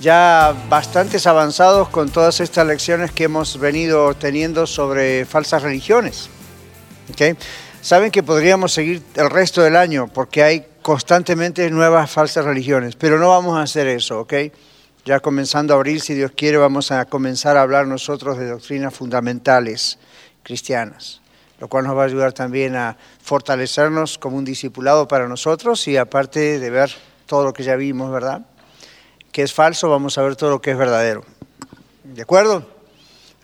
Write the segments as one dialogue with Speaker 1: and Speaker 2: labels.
Speaker 1: ya bastantes avanzados con todas estas lecciones que hemos venido teniendo sobre falsas religiones. ¿Okay? Saben que podríamos seguir el resto del año porque hay constantemente nuevas falsas religiones, pero no vamos a hacer eso, ¿ok? Ya comenzando abril, si Dios quiere, vamos a comenzar a hablar nosotros de doctrinas fundamentales cristianas, lo cual nos va a ayudar también a fortalecernos como un discipulado para nosotros y aparte de ver todo lo que ya vimos, ¿verdad? Es falso, vamos a ver todo lo que es verdadero. ¿De acuerdo?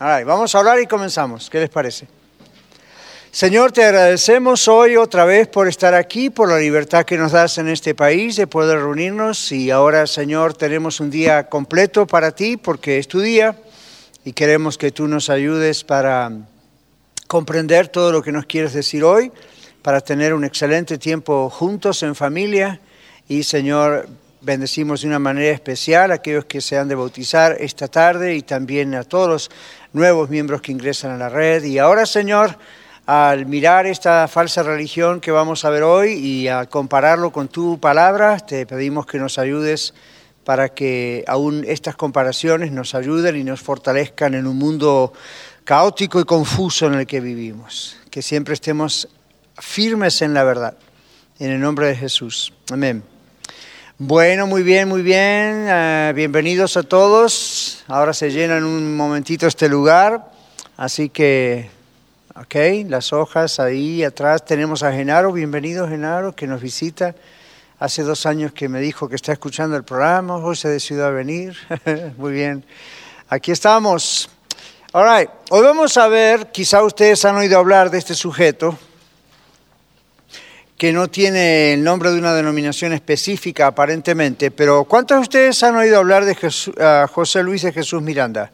Speaker 1: Vamos a hablar y comenzamos. ¿Qué les parece? Señor, te agradecemos hoy otra vez por estar aquí, por la libertad que nos das en este país de poder reunirnos y ahora, Señor, tenemos un día completo para ti porque es tu día y queremos que tú nos ayudes para comprender todo lo que nos quieres decir hoy, para tener un excelente tiempo juntos en familia y, Señor, bendecimos de una manera especial a aquellos que se han de bautizar esta tarde y también a todos los nuevos miembros que ingresan a la red. Y ahora, Señor, al mirar esta falsa religión que vamos a ver hoy y al compararlo con tu palabra, te pedimos que nos ayudes para que aún estas comparaciones nos ayuden y nos fortalezcan en un mundo caótico y confuso en el que vivimos. Que siempre estemos firmes en la verdad. En el nombre de Jesús. Amén. Bueno, muy bien, muy bien. Uh, bienvenidos a todos. Ahora se llena en un momentito este lugar. Así que, ok, las hojas ahí atrás. Tenemos a Genaro. Bienvenido, Genaro, que nos visita. Hace dos años que me dijo que está escuchando el programa. Hoy se decidió a venir. muy bien. Aquí estamos. All right. Hoy vamos a ver, quizá ustedes han oído hablar de este sujeto que no tiene el nombre de una denominación específica aparentemente, pero ¿cuántos de ustedes han oído hablar de José Luis de Jesús Miranda?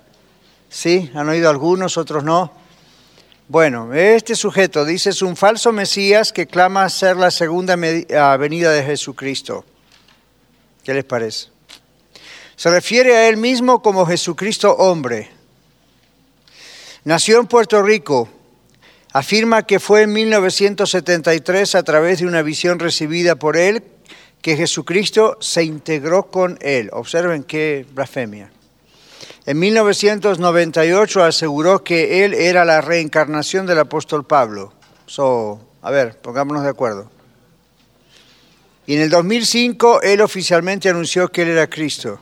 Speaker 1: ¿Sí? ¿Han oído algunos, otros no? Bueno, este sujeto dice es un falso Mesías que clama ser la segunda venida de Jesucristo. ¿Qué les parece? Se refiere a él mismo como Jesucristo hombre. Nació en Puerto Rico, afirma que fue en 1973 a través de una visión recibida por él que Jesucristo se integró con él. Observen qué blasfemia. En 1998 aseguró que él era la reencarnación del apóstol Pablo. So, a ver, pongámonos de acuerdo. Y en el 2005 él oficialmente anunció que él era Cristo.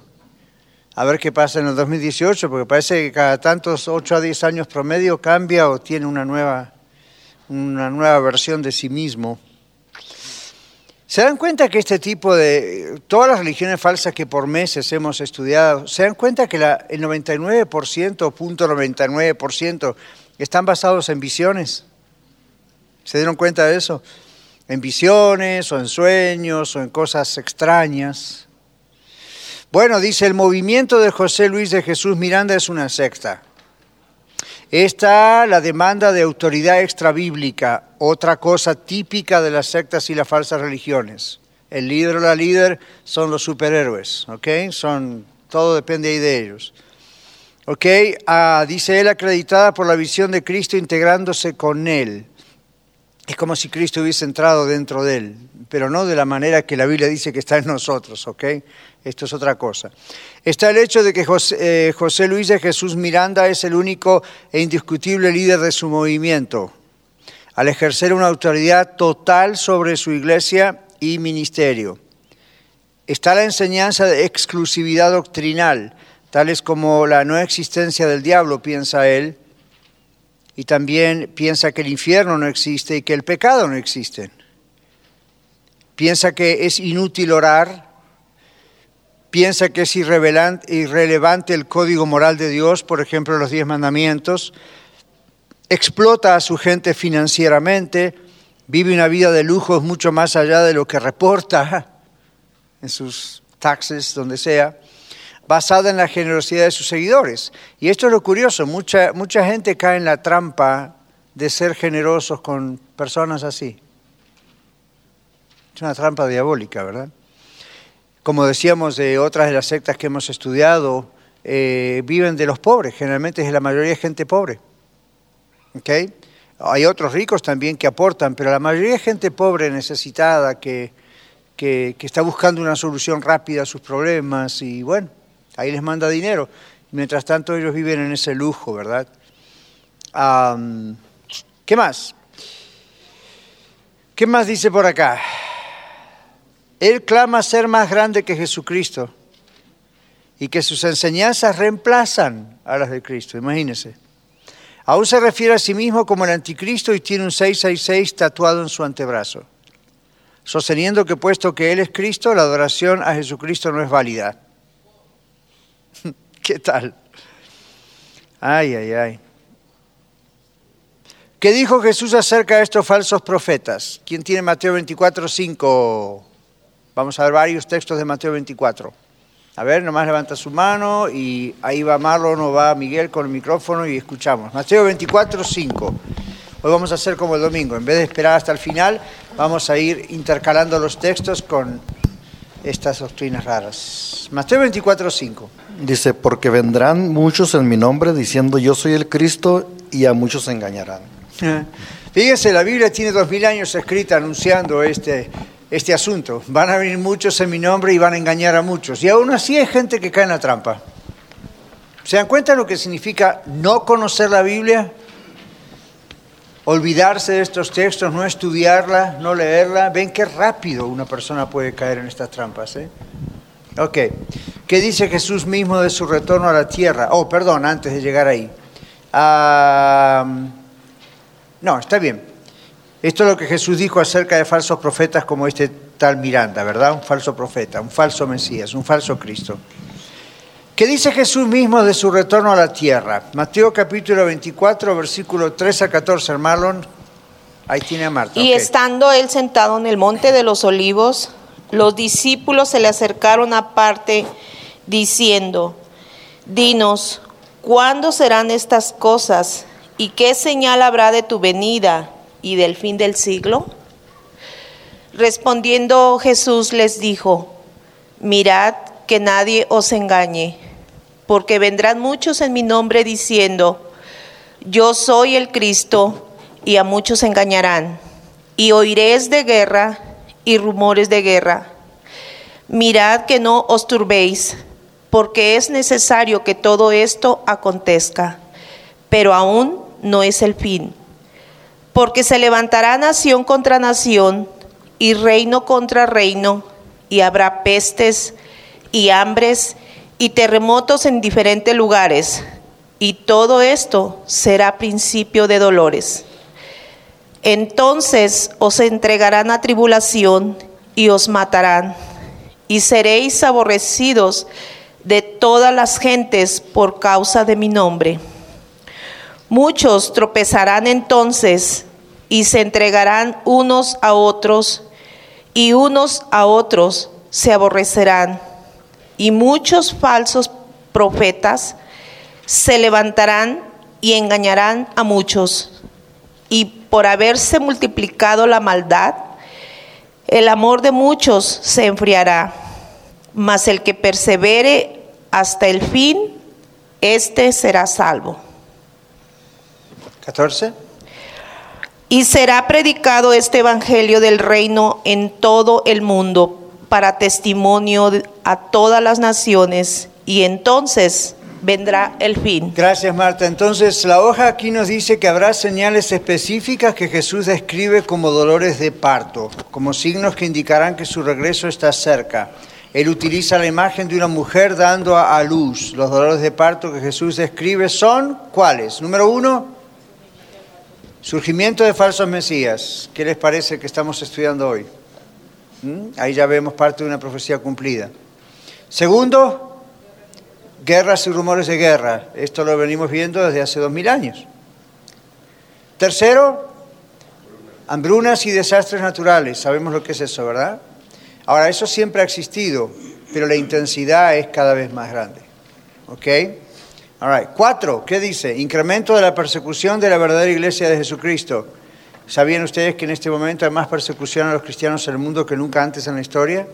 Speaker 1: A ver qué pasa en el 2018, porque parece que cada tantos 8 a 10 años promedio cambia o tiene una nueva una nueva versión de sí mismo. ¿Se dan cuenta que este tipo de, todas las religiones falsas que por meses hemos estudiado, se dan cuenta que el 99%, punto 99%, están basados en visiones? ¿Se dieron cuenta de eso? En visiones o en sueños o en cosas extrañas. Bueno, dice, el movimiento de José Luis de Jesús Miranda es una secta. Está la demanda de autoridad extrabíblica, otra cosa típica de las sectas y las falsas religiones. El líder o la líder son los superhéroes, ¿ok? Son, todo depende ahí de ellos. ¿Ok? Ah, dice él, acreditada por la visión de Cristo integrándose con él. Es como si Cristo hubiese entrado dentro de él, pero no de la manera que la Biblia dice que está en nosotros, ¿ok? Esto es otra cosa. Está el hecho de que José, eh, José, Luis de Jesús Miranda es el único e indiscutible líder de su movimiento, al ejercer una autoridad total sobre su iglesia y ministerio. Está la enseñanza de exclusividad doctrinal, tales como la no existencia del diablo, piensa él, y también piensa que el infierno no existe y que el pecado no existe. Piensa que es inútil orar, piensa que es irrelevante el código moral de Dios, por ejemplo, los diez mandamientos, explota a su gente financieramente, vive una vida de lujos mucho más allá de lo que reporta en sus taxes, donde sea. basada en la generosidad de sus seguidores. Y esto es lo curioso, mucha, mucha gente cae en la trampa de ser generosos con personas así. Es una trampa diabólica, ¿verdad? Como decíamos de otras de las sectas que hemos estudiado, eh, viven de los pobres, generalmente es la mayoría de gente pobre. ¿Okay? Hay otros ricos también que aportan, pero la mayoría de gente pobre, necesitada, que, que, está buscando una solución rápida a sus problemas y bueno, ahí les manda dinero. Mientras tanto ellos viven en ese lujo, ¿verdad? ¿Qué más? ¿Qué más dice por acá? Él clama ser más grande que Jesucristo y que sus enseñanzas reemplazan a las de Cristo, imagínense. Aún se refiere a sí mismo como el anticristo y tiene un 666 tatuado en su antebrazo, sosteniendo que puesto que Él es Cristo, la adoración a Jesucristo no es válida. ¿Qué tal? Ay, ay, ay. ¿Qué dijo Jesús acerca de estos falsos profetas? ¿Quién tiene Mateo 24, 5? Vamos a ver varios textos de Mateo 24. A ver, nomás levanta su mano y ahí va Marlon o va Miguel con el micrófono y escuchamos. Mateo 24, 5. Hoy vamos a hacer como el domingo. En vez de esperar hasta el final, vamos a ir intercalando los textos con estas doctrinas raras. Mateo 24, 5.
Speaker 2: Dice, porque vendrán muchos en mi nombre diciendo yo soy el Cristo y a muchos se engañarán.
Speaker 1: Fíjense, la Biblia tiene dos mil años escrita anunciando este, este asunto. Van a venir muchos en mi nombre y van a engañar a muchos. Y aún así hay gente que cae en la trampa. ¿Se dan cuenta lo que significa no conocer la Biblia? Olvidarse de estos textos, no estudiarla, no leerla. Ven qué rápido una persona puede caer en estas trampas. ¿eh? Ok. ¿Qué dice Jesús mismo de su retorno a la tierra? Oh, perdón, antes de llegar ahí. Ah, no, está bien. Esto es lo que Jesús dijo acerca de falsos profetas como este tal Miranda, ¿verdad? Un falso profeta, un falso Mesías, un falso Cristo. ¿Qué dice Jesús mismo de su retorno a la tierra? Mateo capítulo 24, versículo 3 a 14, Marlon. Ahí tiene a Marta.
Speaker 3: Y estando él sentado en el monte de los olivos, los discípulos se le acercaron aparte diciendo, dinos, ¿cuándo serán estas cosas? ¿Y qué señal habrá de tu venida y del fin del siglo? Respondiendo Jesús les dijo, mirad que nadie os engañe, porque vendrán muchos en mi nombre diciendo, yo soy el Cristo, y a muchos engañarán, y oiréis de guerra y rumores de guerra. Mirad que no os turbéis, porque es necesario que todo esto acontezca, pero aún no es el fin porque se levantará nación contra nación y reino contra reino, y habrá pestes y hambres y terremotos en diferentes lugares, y todo esto será principio de dolores. Entonces os entregarán a tribulación y os matarán, y seréis aborrecidos de todas las gentes por causa de mi nombre. Muchos tropezarán entonces y se entregarán unos a otros y unos a otros se aborrecerán. Y muchos falsos profetas se levantarán y engañarán a muchos. Y por haberse multiplicado la maldad, el amor de muchos se enfriará. Mas el que persevere hasta el fin, éste será salvo.
Speaker 1: 14.
Speaker 3: Y será predicado este Evangelio del reino en todo el mundo para testimonio a todas las naciones y entonces vendrá el fin.
Speaker 1: Gracias Marta. Entonces la hoja aquí nos dice que habrá señales específicas que Jesús describe como dolores de parto, como signos que indicarán que su regreso está cerca. Él utiliza la imagen de una mujer dando a luz. Los dolores de parto que Jesús describe son cuáles? Número uno, Surgimiento de falsos mesías. ¿Qué les parece que estamos estudiando hoy? ¿Mm? Ahí ya vemos parte de una profecía cumplida. Segundo, guerras y rumores de guerra. Esto lo venimos viendo desde hace dos mil años. Tercero, hambrunas y desastres naturales. Sabemos lo que es eso, ¿verdad? Ahora, eso siempre ha existido. pero la intensidad es cada vez más grande. ¿Ok? All right. Cuatro, ¿qué dice? Incremento de la persecución de la verdadera iglesia de Jesucristo. ¿Sabían ustedes que en este momento hay más persecución a los cristianos en el mundo que nunca antes en la historia?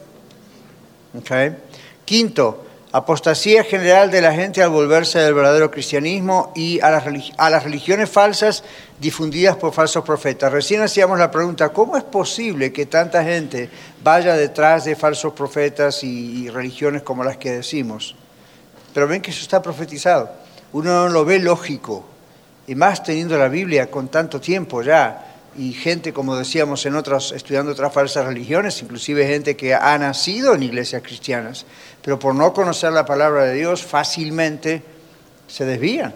Speaker 1: Okay. Quinto, apostasía general de la gente al volverse del verdadero cristianismo y a las, religiones falsas difundidas por falsos profetas. Recién hacíamos la pregunta, ¿cómo es posible que tanta gente vaya detrás de falsos profetas y religiones como las que decimos? Pero ven que eso está profetizado. Uno no lo ve lógico, y más teniendo la Biblia con tanto tiempo ya, y gente, como decíamos, en otros, estudiando otras falsas religiones, inclusive gente que ha nacido en iglesias cristianas, pero por no conocer la palabra de Dios fácilmente se desvían.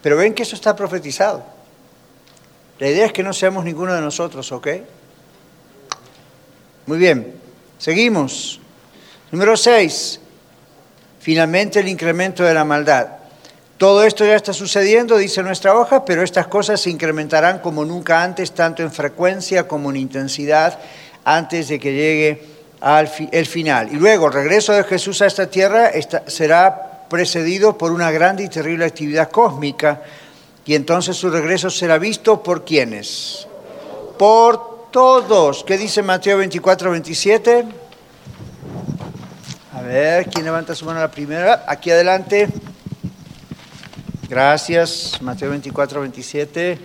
Speaker 1: Pero ven que eso está profetizado. La idea es que no seamos ninguno de nosotros, ¿ok? Muy bien, seguimos. Número 6. Finalmente el incremento de la maldad. Todo esto ya está sucediendo, dice nuestra hoja, pero estas cosas se incrementarán como nunca antes, tanto en frecuencia como en intensidad, antes de que llegue al el final. Y luego, el regreso de Jesús a esta tierra será precedido por una grande y terrible actividad cósmica, y entonces su regreso será visto por quienes? Por todos. ¿Qué dice Mateo 24, 27? A ver, ¿quién levanta su mano la primera? Aquí adelante. Gracias, Mateo 24, 27.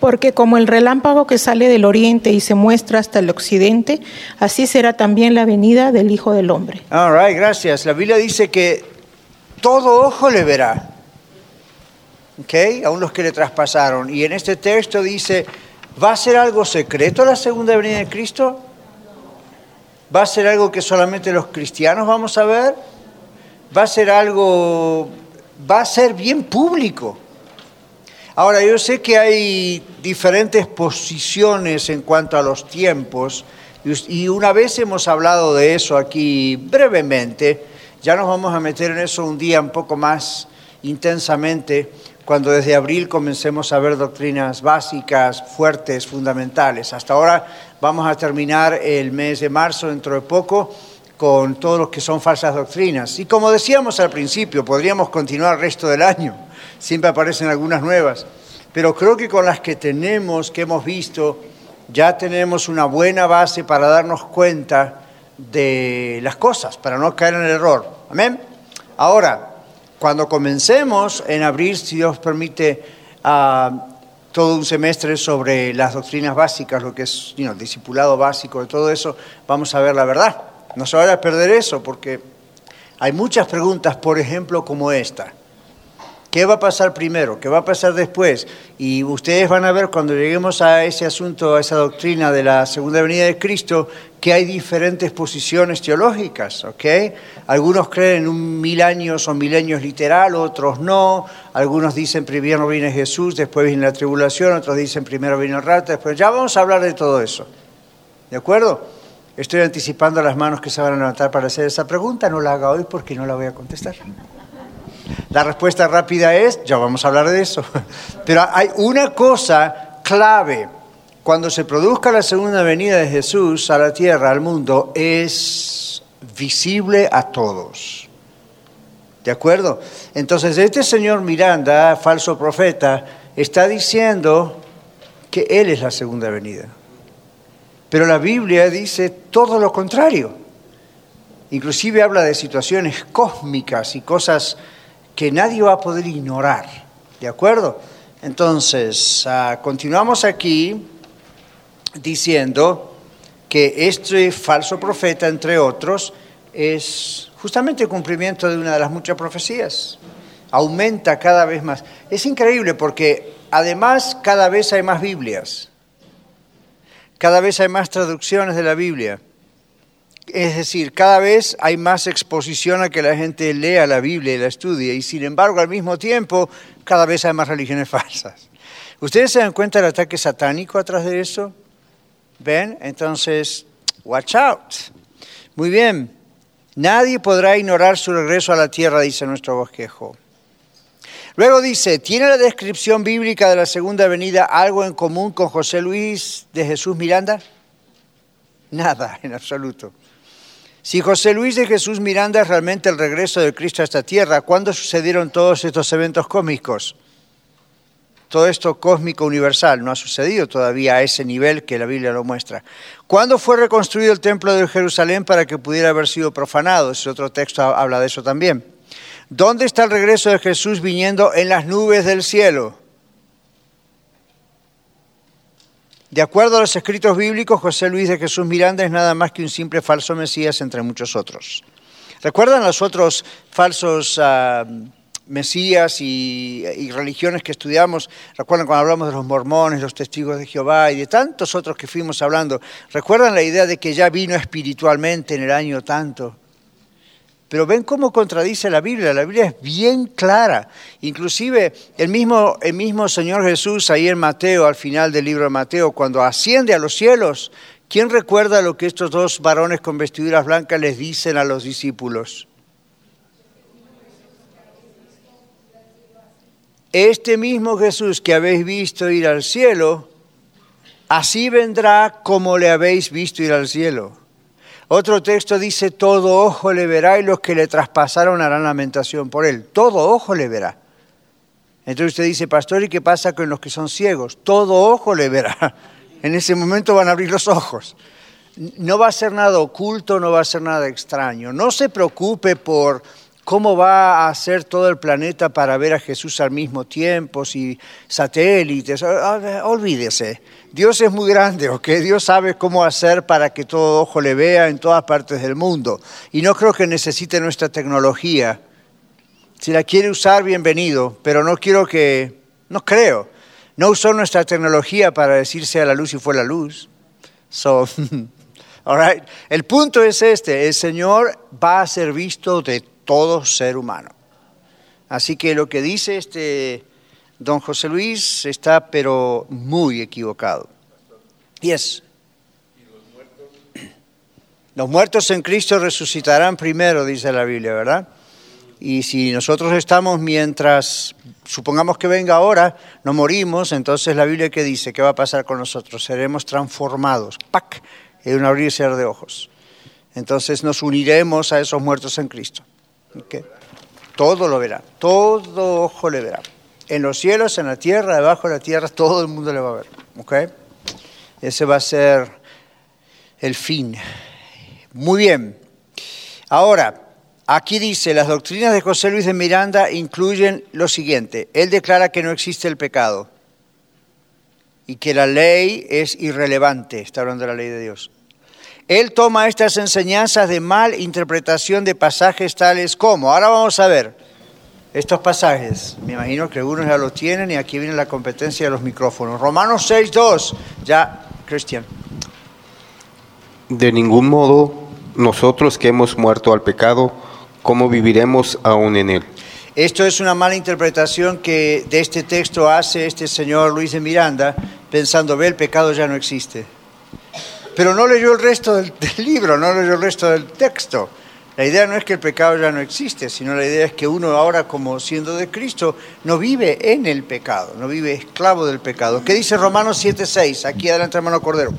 Speaker 4: Porque como el relámpago que sale del oriente y se muestra hasta el occidente, así será también la venida del Hijo del Hombre.
Speaker 1: All right, gracias. La Biblia dice que todo ojo le verá. ¿Ok? Aún los que le traspasaron. Y en este texto dice, ¿va a ser algo secreto la segunda venida de Cristo? ¿Va a ser algo que solamente los cristianos vamos a ver? ¿Va a ser algo va a ser bien público. Ahora, yo sé que hay diferentes posiciones en cuanto a los tiempos, y una vez hemos hablado de eso aquí brevemente, ya nos vamos a meter en eso un día un poco más intensamente, cuando desde abril comencemos a ver doctrinas básicas, fuertes, fundamentales. Hasta ahora vamos a terminar el mes de marzo dentro de poco con todo lo que son falsas doctrinas. Y como decíamos al principio, podríamos continuar el resto del año, siempre aparecen algunas nuevas, pero creo que con las que tenemos, que hemos visto, ya tenemos una buena base para darnos cuenta de las cosas, para no caer en el error. Amén. Ahora, cuando comencemos en abril, si Dios permite, uh, todo un semestre sobre las doctrinas básicas, lo que es el discipulado básico todo eso, vamos a ver la verdad. No se vaya a perder eso porque hay muchas preguntas, por ejemplo, como esta. ¿Qué va a pasar primero? ¿Qué va a pasar después? Y ustedes van a ver cuando lleguemos a ese asunto, a esa doctrina de la segunda venida de Cristo, que hay diferentes posiciones teológicas, ¿ok? Algunos creen en un mil años o milenios literal, otros no. Algunos dicen primero viene Jesús, después viene la tribulación, otros dicen primero viene el rato, después... Ya vamos a hablar de todo eso, ¿de acuerdo? Estoy anticipando las manos que se van a levantar para hacer esa pregunta. No la haga hoy porque no la voy a contestar. La respuesta rápida es, ya vamos a hablar de eso. Pero hay una cosa clave. Cuando se produzca la segunda venida de Jesús a la tierra, al mundo, es visible a todos. ¿De acuerdo? Entonces, este señor Miranda, falso profeta, está diciendo que Él es la segunda venida. Pero la Biblia dice todo lo contrario. Inclusive habla de situaciones cósmicas y cosas que nadie va a poder ignorar. ¿De acuerdo? Entonces, ah, continuamos aquí diciendo que este falso profeta, entre otros, es justamente el cumplimiento de una de las muchas profecías. Aumenta cada vez más. Es increíble porque además cada vez hay más Biblias. Cada vez hay más traducciones de la Biblia. Es decir, cada vez hay más exposición a que la gente lea la Biblia y la estudie. Y sin embargo, al mismo tiempo, cada vez hay más religiones falsas. ¿Ustedes se dan cuenta del ataque satánico atrás de eso? ¿Ven? Entonces, watch out. Muy bien. Nadie podrá ignorar su regreso a la tierra, dice nuestro bosquejo. Luego dice, ¿tiene la descripción bíblica de la segunda venida algo en común con José Luis de Jesús Miranda? Nada, en absoluto. Si José Luis de Jesús Miranda es realmente el regreso de Cristo a esta tierra, ¿cuándo sucedieron todos estos eventos cósmicos? Todo esto cósmico universal no ha sucedido todavía a ese nivel que la Biblia lo muestra. ¿Cuándo fue reconstruido el templo de Jerusalén para que pudiera haber sido profanado? Ese otro texto habla de eso también. ¿Dónde está el regreso de Jesús viniendo en las nubes del cielo? De acuerdo a los escritos bíblicos, José Luis de Jesús Miranda es nada más que un simple falso Mesías entre muchos otros. ¿Recuerdan los otros falsos uh, Mesías y, y, religiones que estudiamos? ¿Recuerdan cuando hablamos de los mormones, los testigos de Jehová y de tantos otros que fuimos hablando? ¿Recuerdan la idea de que ya vino espiritualmente en el año tanto? Pero ven cómo contradice la Biblia. La Biblia es bien clara. Inclusive el mismo, el mismo Señor Jesús ahí en Mateo, al final del libro de Mateo, cuando asciende a los cielos, ¿quién recuerda lo que estos dos varones con vestiduras blancas les dicen a los discípulos? Este mismo Jesús que habéis visto ir al cielo, así vendrá como le habéis visto ir al cielo. Otro texto dice, todo ojo le verá y los que le traspasaron harán lamentación por él. Todo ojo le verá. Entonces usted dice, pastor, ¿y qué pasa con los que son ciegos? Todo ojo le verá. En ese momento van a abrir los ojos. No va a ser nada oculto, no va a ser nada extraño. No se preocupe por cómo va a ser todo el planeta para ver a Jesús al mismo tiempo, si satélites, olvídese. Dios es muy grande, ¿ok? Dios sabe cómo hacer para que todo ojo le vea en todas partes del mundo. Y no creo que necesite nuestra tecnología. Si la quiere usar, bienvenido, pero no quiero que, no creo. No usó nuestra tecnología para decirse a la luz y fue la luz. So, all right. El punto es este, el Señor va a ser visto de todo ser humano. Así que lo que dice este Don José Luis está pero muy equivocado. Y es. Los muertos en Cristo resucitarán primero, dice la Biblia, ¿verdad? Y si nosotros estamos mientras, supongamos que venga ahora, no morimos, entonces la Biblia que dice, ¿qué va a pasar con nosotros? Seremos transformados, ¡pac! en un abrir de ojos. Entonces nos uniremos a esos muertos en Cristo. Todo lo verá, todo ojo le verá en los cielos, en la tierra, debajo de la tierra, todo el mundo le va a ver. ¿Ok? Ese va a ser el fin. Muy bien. Ahora, aquí dice, las doctrinas de José Luis de Miranda incluyen lo siguiente. Él declara que no existe el pecado y que la ley es irrelevante. Está hablando de la ley de Dios. Él toma estas enseñanzas de mal interpretación de pasajes tales como, ahora vamos a ver, estos pasajes. Me imagino que algunos ya los tienen y aquí viene la competencia de los micrófonos. Romanos 6.2. Ya, Cristian.
Speaker 5: De ningún modo, nosotros que hemos muerto al pecado, ¿cómo viviremos aún en él?
Speaker 1: Esto es una mala interpretación que de este texto hace este señor Luis de Miranda, pensando, ve, el pecado ya no existe. Pero no leyó el resto del, libro, no leyó el resto del texto. La idea no es que el pecado ya no existe, sino la idea es que uno ahora, como siendo de Cristo, no vive en el pecado, no vive esclavo del pecado. ¿Qué dice Romanos 7:6? Aquí adelante, hermano Cordero.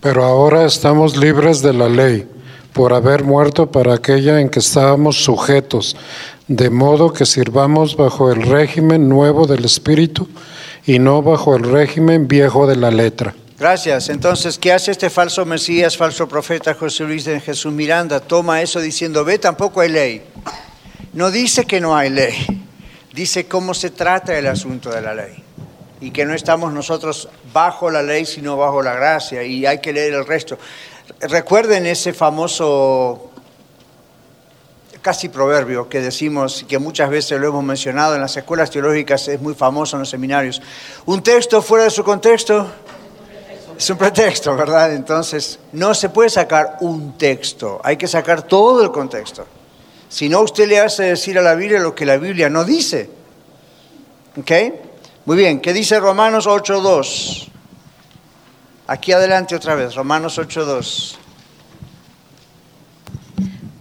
Speaker 6: Pero ahora estamos libres de la ley por haber muerto para aquella en que estábamos sujetos, de modo que sirvamos bajo el régimen nuevo del Espíritu y no bajo el régimen viejo de la letra.
Speaker 1: Gracias. Entonces, ¿qué hace este falso Mesías, falso profeta José Luis de Jesús Miranda? Toma eso diciendo, ve, tampoco hay ley. No dice que no hay ley, dice cómo se trata el asunto de la ley. Y que no estamos nosotros bajo la ley, sino bajo la gracia. Y hay que leer el resto. Recuerden ese famoso casi proverbio que decimos, que muchas veces lo hemos mencionado en las escuelas teológicas, es muy famoso en los seminarios. Un texto fuera de su contexto es un pretexto, ¿verdad? Entonces, no se puede sacar un texto, hay que sacar todo el contexto. Si no, usted le hace decir a la Biblia lo que la Biblia no dice. ¿Ok? Muy bien, ¿qué dice Romanos 8.2? Aquí adelante otra vez, Romanos 8.2.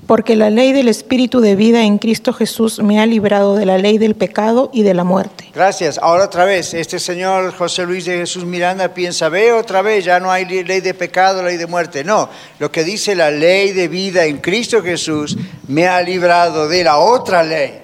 Speaker 4: Porque la ley del Espíritu de vida en Cristo Jesús me ha librado de la ley del pecado y de la muerte.
Speaker 1: Gracias. Ahora otra vez, este señor José Luis de Jesús Miranda piensa, ve otra vez, ya no hay ley de pecado, ley de muerte. No, lo que dice la ley de vida en Cristo Jesús me ha librado de la otra ley.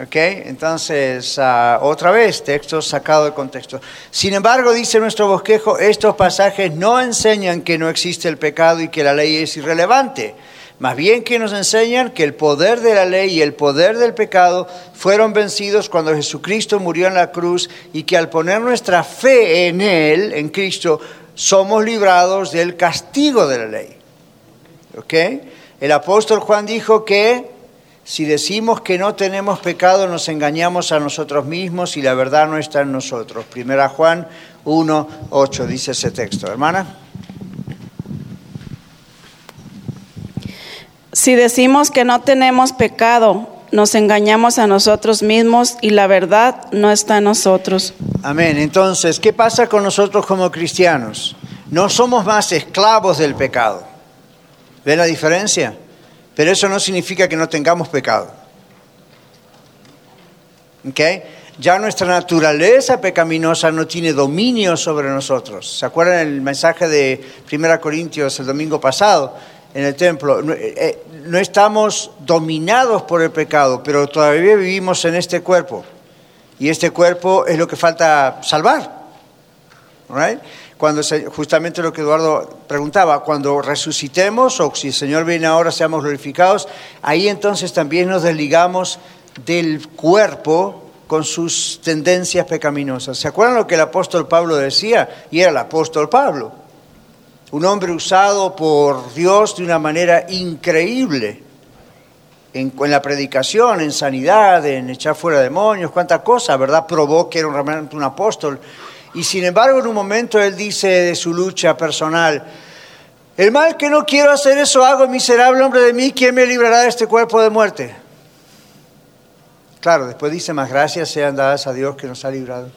Speaker 1: ¿Ok? Entonces, ah, otra vez, texto sacado de contexto. Sin embargo, dice nuestro bosquejo, estos pasajes no enseñan que no existe el pecado y que la ley es irrelevante. Más bien que nos enseñan que el poder de la ley y el poder del pecado fueron vencidos cuando Jesucristo murió en la cruz y que al poner nuestra fe en Él, en Cristo, somos librados del castigo de la ley. ¿Ok? El apóstol Juan dijo que si decimos que no tenemos pecado, nos engañamos a nosotros mismos y la verdad no está en nosotros. Primera Juan 1, 8 dice ese texto. Hermana.
Speaker 7: Si decimos que no tenemos pecado, nos engañamos a nosotros mismos y la verdad no está en nosotros.
Speaker 1: Amén. Entonces, ¿qué pasa con nosotros como cristianos? No somos más esclavos del pecado. ¿Ven la diferencia? Pero eso no significa que no tengamos pecado. ¿Ok? Ya nuestra naturaleza pecaminosa no tiene dominio sobre nosotros. ¿Se acuerdan el mensaje de 1 Corintios el domingo pasado en el templo? No, eh, eh, no estamos dominados por el pecado, pero todavía vivimos en este cuerpo. Y este cuerpo es lo que falta salvar. Right? Cuando justamente lo que Eduardo preguntaba, cuando resucitemos o si el Señor viene ahora seamos glorificados, ahí entonces también nos desligamos del cuerpo con sus tendencias pecaminosas. ¿Se acuerdan lo que el apóstol Pablo decía? Y era el apóstol Pablo, un hombre usado por Dios de una manera increíble en, la predicación, en sanidad, en echar fuera demonios, cuánta cosa, ¿verdad? Probó que era realmente un apóstol. Y sin embargo, en un momento él dice de su lucha personal, el mal que no quiero hacer eso hago, miserable hombre de mí, ¿quién me librará de este cuerpo de muerte? Claro, después dice, más gracias sean dadas a Dios que nos ha librado.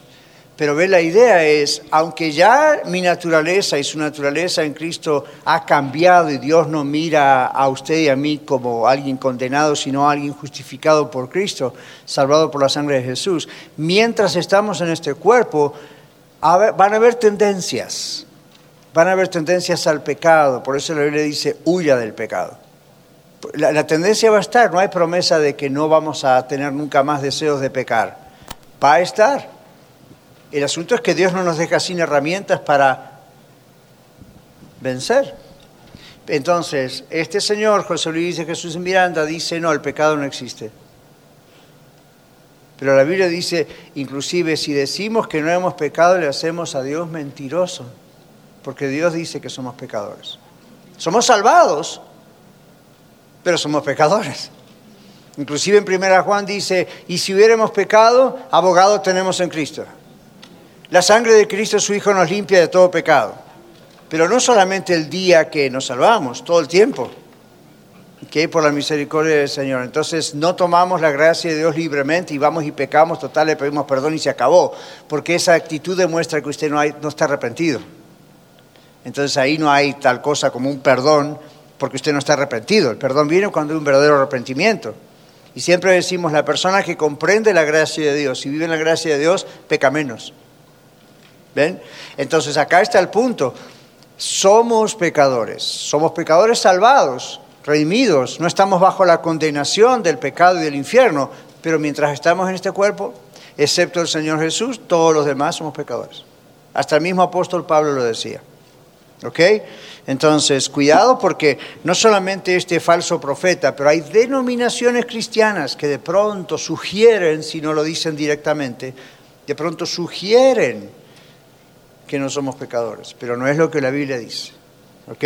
Speaker 1: Pero ve, la idea es, aunque ya mi naturaleza y su naturaleza en Cristo ha cambiado y Dios no mira a usted y a mí como alguien condenado, sino a alguien justificado por Cristo, salvado por la sangre de Jesús, mientras estamos en este cuerpo, van a haber tendencias, van a haber tendencias al pecado, por eso la Biblia dice, huya del pecado. La, la tendencia va a estar, no hay promesa de que no vamos a tener nunca más deseos de pecar, va a estar. El asunto es que Dios no nos deja sin herramientas para vencer. Entonces, este señor, José Luis de Jesús Miranda, dice, no, el pecado no existe. Pero la Biblia dice, inclusive, si decimos que no hemos pecado, le hacemos a Dios mentiroso, porque Dios dice que somos pecadores. Somos salvados, pero somos pecadores. Inclusive en 1 Juan dice, y si hubiéramos pecado, abogado tenemos en Cristo. La sangre de Cristo, su Hijo, nos limpia de todo pecado. Pero no solamente el día que nos salvamos, todo el tiempo. Que por la misericordia del Señor. Entonces no tomamos la gracia de Dios libremente y vamos y pecamos, total, le pedimos perdón y se acabó. Porque esa actitud demuestra que usted no está arrepentido. Entonces ahí no hay tal cosa como un perdón porque usted no está arrepentido. El perdón viene cuando hay un verdadero arrepentimiento. Y siempre decimos, la persona que comprende la gracia de Dios y vive en la gracia de Dios, peca menos. ¿Ven? Entonces acá está el punto. Somos pecadores, somos pecadores salvados, redimidos, no estamos bajo la condenación del pecado y del infierno, pero mientras estamos en este cuerpo, excepto el Señor Jesús, todos los demás somos pecadores. Hasta el mismo apóstol Pablo lo decía. ¿Ok? Entonces, cuidado porque no solamente este falso profeta, pero hay denominaciones cristianas que de pronto sugieren, si no lo dicen directamente, de pronto sugieren que no somos pecadores, pero no es lo que la Biblia dice. ¿Ok?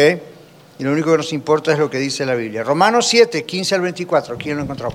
Speaker 1: Y lo único que nos importa es lo que dice la Biblia. Romanos 7, 15 al 24, ¿quién lo encontró?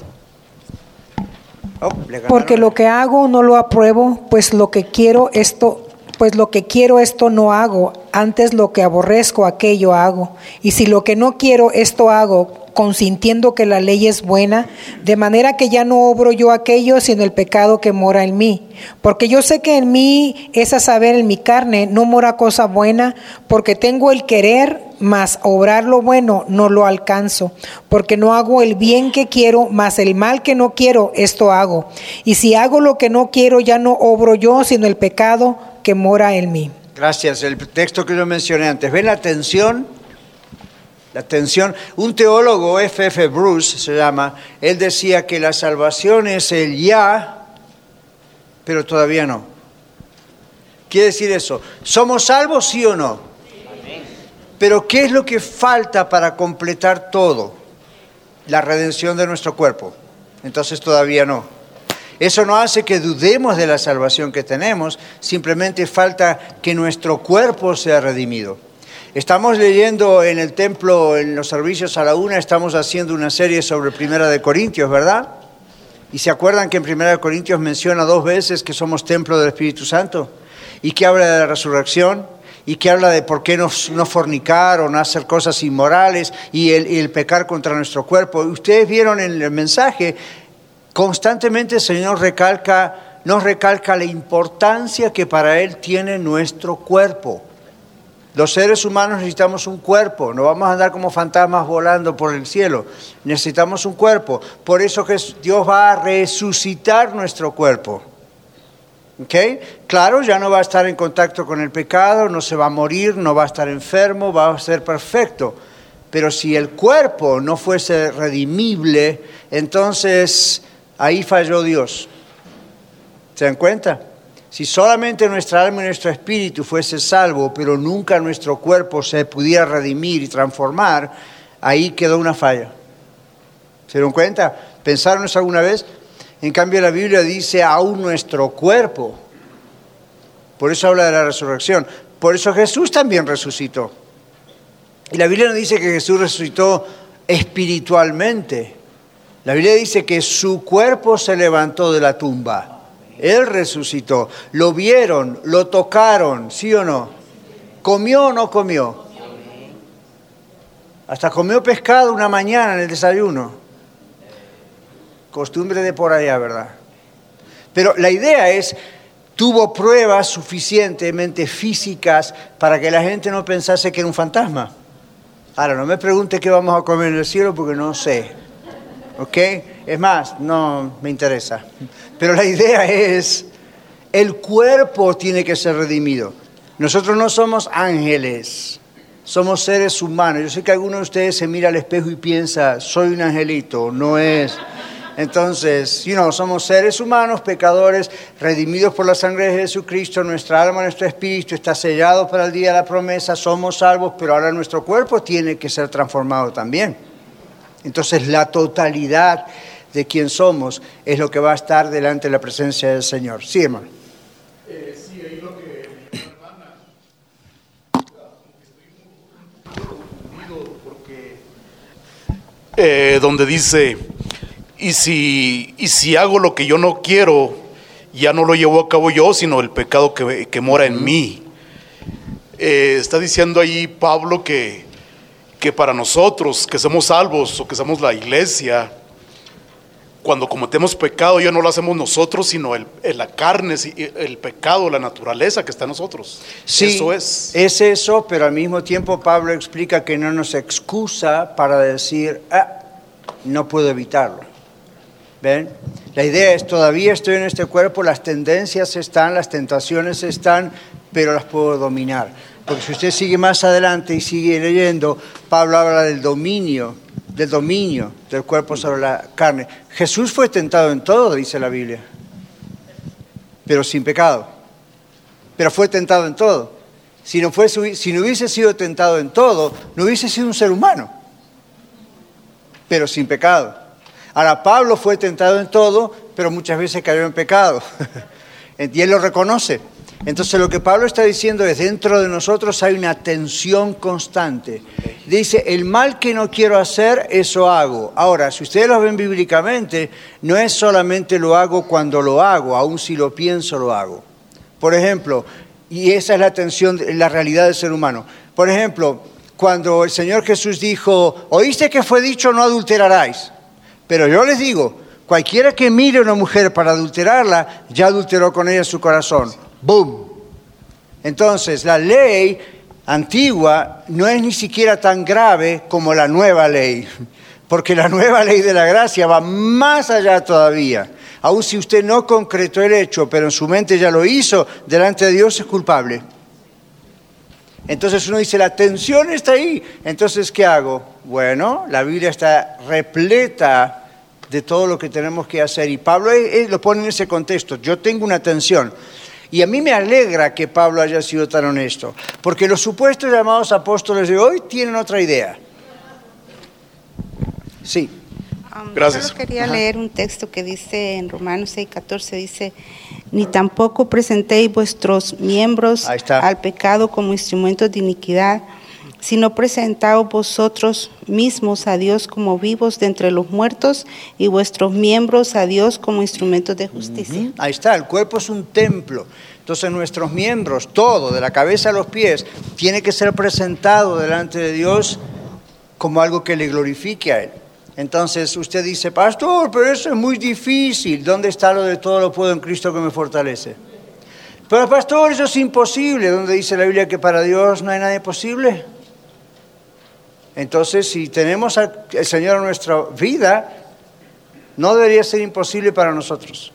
Speaker 1: Oh.
Speaker 8: Porque lo que hago no lo apruebo, pues lo que quiero esto, pues lo que quiero esto no hago, antes lo que aborrezco aquello hago. Y si lo que no quiero esto hago, consintiendo que la ley es buena, de manera que ya no obro yo aquello, sino el pecado que mora en mí. Porque yo sé que en mí, es a saber, en mi carne, no mora cosa buena, porque tengo el querer, mas obrar lo bueno no lo alcanzo, porque no hago el bien que quiero, mas el mal que no quiero, esto hago. Y si hago lo que no quiero, ya no obro yo, sino el pecado que mora en mí.
Speaker 1: Gracias. El texto que yo mencioné antes. ¿Ven la tensión? La tensión. Un teólogo, F.F. Bruce se llama, él decía que la salvación es el ya, pero todavía no. Quiere decir eso. ¿Somos salvos, sí o no? Pero ¿qué es lo que falta para completar todo? La redención de nuestro cuerpo. Entonces todavía no. Eso no hace que dudemos de la salvación que tenemos, simplemente falta que nuestro cuerpo sea redimido. Estamos leyendo en el templo, en los servicios a la una, estamos haciendo una serie sobre Primera de Corintios, ¿verdad? Y se acuerdan que en Primera de Corintios menciona dos veces que somos templo del Espíritu Santo y que habla de la resurrección y que habla de por qué no, fornicar o no hacer cosas inmorales y el, y el pecar contra nuestro cuerpo. Ustedes vieron en el mensaje Constantemente el Señor recalca, nos recalca la importancia que para Él tiene nuestro cuerpo. Los seres humanos necesitamos un cuerpo, no vamos a andar como fantasmas volando por el cielo, necesitamos un cuerpo. Por eso que Dios va a resucitar nuestro cuerpo. ¿Ok? Claro, ya no va a estar en contacto con el pecado, no se va a morir, no va a estar enfermo, va a ser perfecto. Pero si el cuerpo no fuese redimible, entonces Ahí falló Dios. ¿Se dan cuenta? Si solamente nuestra alma y nuestro espíritu fuese salvo, pero nunca nuestro cuerpo se pudiera redimir y transformar, ahí quedó una falla. ¿Se dan cuenta? ¿Pensaron eso alguna vez? En cambio la Biblia dice aún nuestro cuerpo. Por eso habla de la resurrección. Por eso Jesús también resucitó. Y la Biblia no dice que Jesús resucitó espiritualmente. La Biblia dice que su cuerpo se levantó de la tumba. Él resucitó. Lo vieron, lo tocaron, ¿sí o no? ¿Comió o no comió? Hasta comió pescado una mañana en el desayuno. Costumbre de por allá, ¿verdad? Pero la idea es, tuvo pruebas suficientemente físicas para que la gente no pensase que era un fantasma. Ahora, no me pregunte qué vamos a comer en el cielo porque no sé. ¿ok? Es más, no me interesa. Pero la idea es, el cuerpo tiene que ser redimido. Nosotros no somos ángeles, somos seres humanos. Yo sé que alguno de ustedes se mira al espejo y piensa, soy un angelito, no es. Entonces, you know, somos seres humanos, pecadores, redimidos por la sangre de Jesucristo, nuestra alma, nuestro espíritu está sellado para el día de la promesa, somos salvos, pero ahora nuestro cuerpo tiene que ser transformado también. Entonces la totalidad de quien somos es lo que va a estar delante de la presencia del Señor. Sí, hermano.
Speaker 9: Eh, sí, ahí lo que donde dice, y si, y si hago lo que yo no quiero, ya no lo llevo a cabo yo, sino el pecado que, que mora en mí. Eh, está diciendo ahí Pablo que que para nosotros que somos salvos o que somos la iglesia, cuando cometemos pecado ya no lo hacemos nosotros, sino el, la carne, el pecado, la naturaleza que está en nosotros.
Speaker 1: Sí,
Speaker 9: eso es.
Speaker 1: Es eso, pero al mismo tiempo Pablo explica que no nos excusa para decir, ah, no puedo evitarlo. ¿Ven? La idea es, todavía estoy en este cuerpo, las tendencias están, las tentaciones están, pero las puedo dominar. Porque si usted sigue más adelante y sigue leyendo, Pablo habla del dominio, del dominio del cuerpo sobre la carne. Jesús fue tentado en todo, dice la Biblia, pero sin pecado. Pero fue tentado en todo. Si no, hubiese sido tentado en todo, no hubiese sido un ser humano, pero sin pecado. Ahora, Pablo fue tentado en todo, pero muchas veces cayó en pecado. y él lo reconoce. Entonces lo que Pablo está diciendo es, dentro de nosotros hay una tensión constante. Dice, el mal que no quiero hacer, eso hago. Ahora, si ustedes lo ven bíblicamente, no es solamente lo hago cuando lo hago, aun si lo pienso, lo hago. Por ejemplo, y esa es la tensión, la realidad del ser humano. Por ejemplo, cuando el Señor Jesús dijo, oíste que fue dicho no adulterarás. Pero yo les digo, cualquiera que mire a una mujer para adulterarla, ya adulteró con ella su corazón. ¡Boom! Entonces, la ley antigua no es ni siquiera tan grave como la nueva ley, porque la nueva ley de la gracia va más allá todavía. Aun si usted no concretó el hecho, pero en su mente ya lo hizo, delante de Dios es culpable. Entonces uno dice, la tensión está ahí. Entonces, ¿qué hago? Bueno, la Biblia está repleta de todo lo que tenemos que hacer. Y Pablo eh, eh, lo pone en ese contexto. Yo tengo una tensión. Y a mí me alegra que Pablo haya sido tan honesto, porque los supuestos llamados apóstoles de hoy tienen otra idea. Sí.
Speaker 10: Um,
Speaker 9: Gracias.
Speaker 10: Solo quería
Speaker 1: Ajá.
Speaker 10: leer un texto que dice en Romanos 6:14, dice, ni tampoco presentéis vuestros miembros
Speaker 1: Ahí está.
Speaker 10: al pecado como instrumentos de iniquidad, sino presentaos vosotros mismos a Dios como vivos de entre los muertos y vuestros miembros a Dios como instrumentos de justicia.
Speaker 1: Ahí está, el cuerpo es un templo. Entonces nuestros miembros, todo, de la cabeza a los pies, tiene que ser presentado delante de Dios como algo que le glorifique a Él. Entonces usted dice, pastor, pero eso es muy difícil. ¿Dónde está lo de todo lo puedo en Cristo que me fortalece? Pero pastor, eso es imposible. ¿Dónde dice la Biblia que para Dios no hay nada imposible? Entonces, si tenemos al Señor en nuestra vida, no debería ser imposible para nosotros.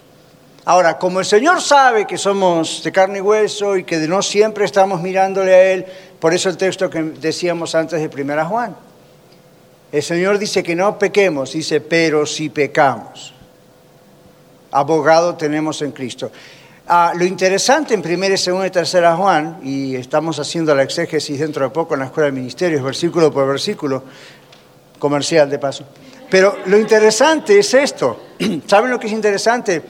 Speaker 1: Ahora, como el Señor sabe que somos de carne y hueso y que no siempre estamos mirándole a Él, por eso el texto que decíamos antes de Primera Juan. El Señor dice que no pequemos, dice, pero si pecamos, abogado tenemos en Cristo. Ah, lo interesante en primera, y segunda y tercera Juan, y estamos haciendo la exégesis dentro de poco en la Escuela de Ministerios, versículo por versículo, comercial de paso. Pero lo interesante es esto. ¿Saben lo que es interesante?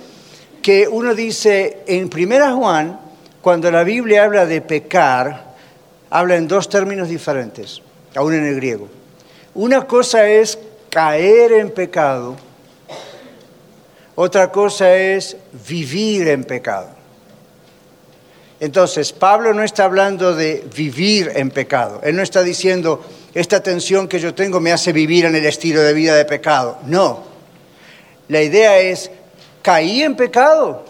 Speaker 1: Que uno dice en primera Juan, cuando la Biblia habla de pecar, habla en dos términos diferentes, aún en el griego. Una cosa es caer en pecado, otra cosa es vivir en pecado. Entonces, Pablo no está hablando de vivir en pecado. Él no está diciendo, esta tensión que yo tengo me hace vivir en el estilo de vida de pecado. No. La idea es, caí en pecado.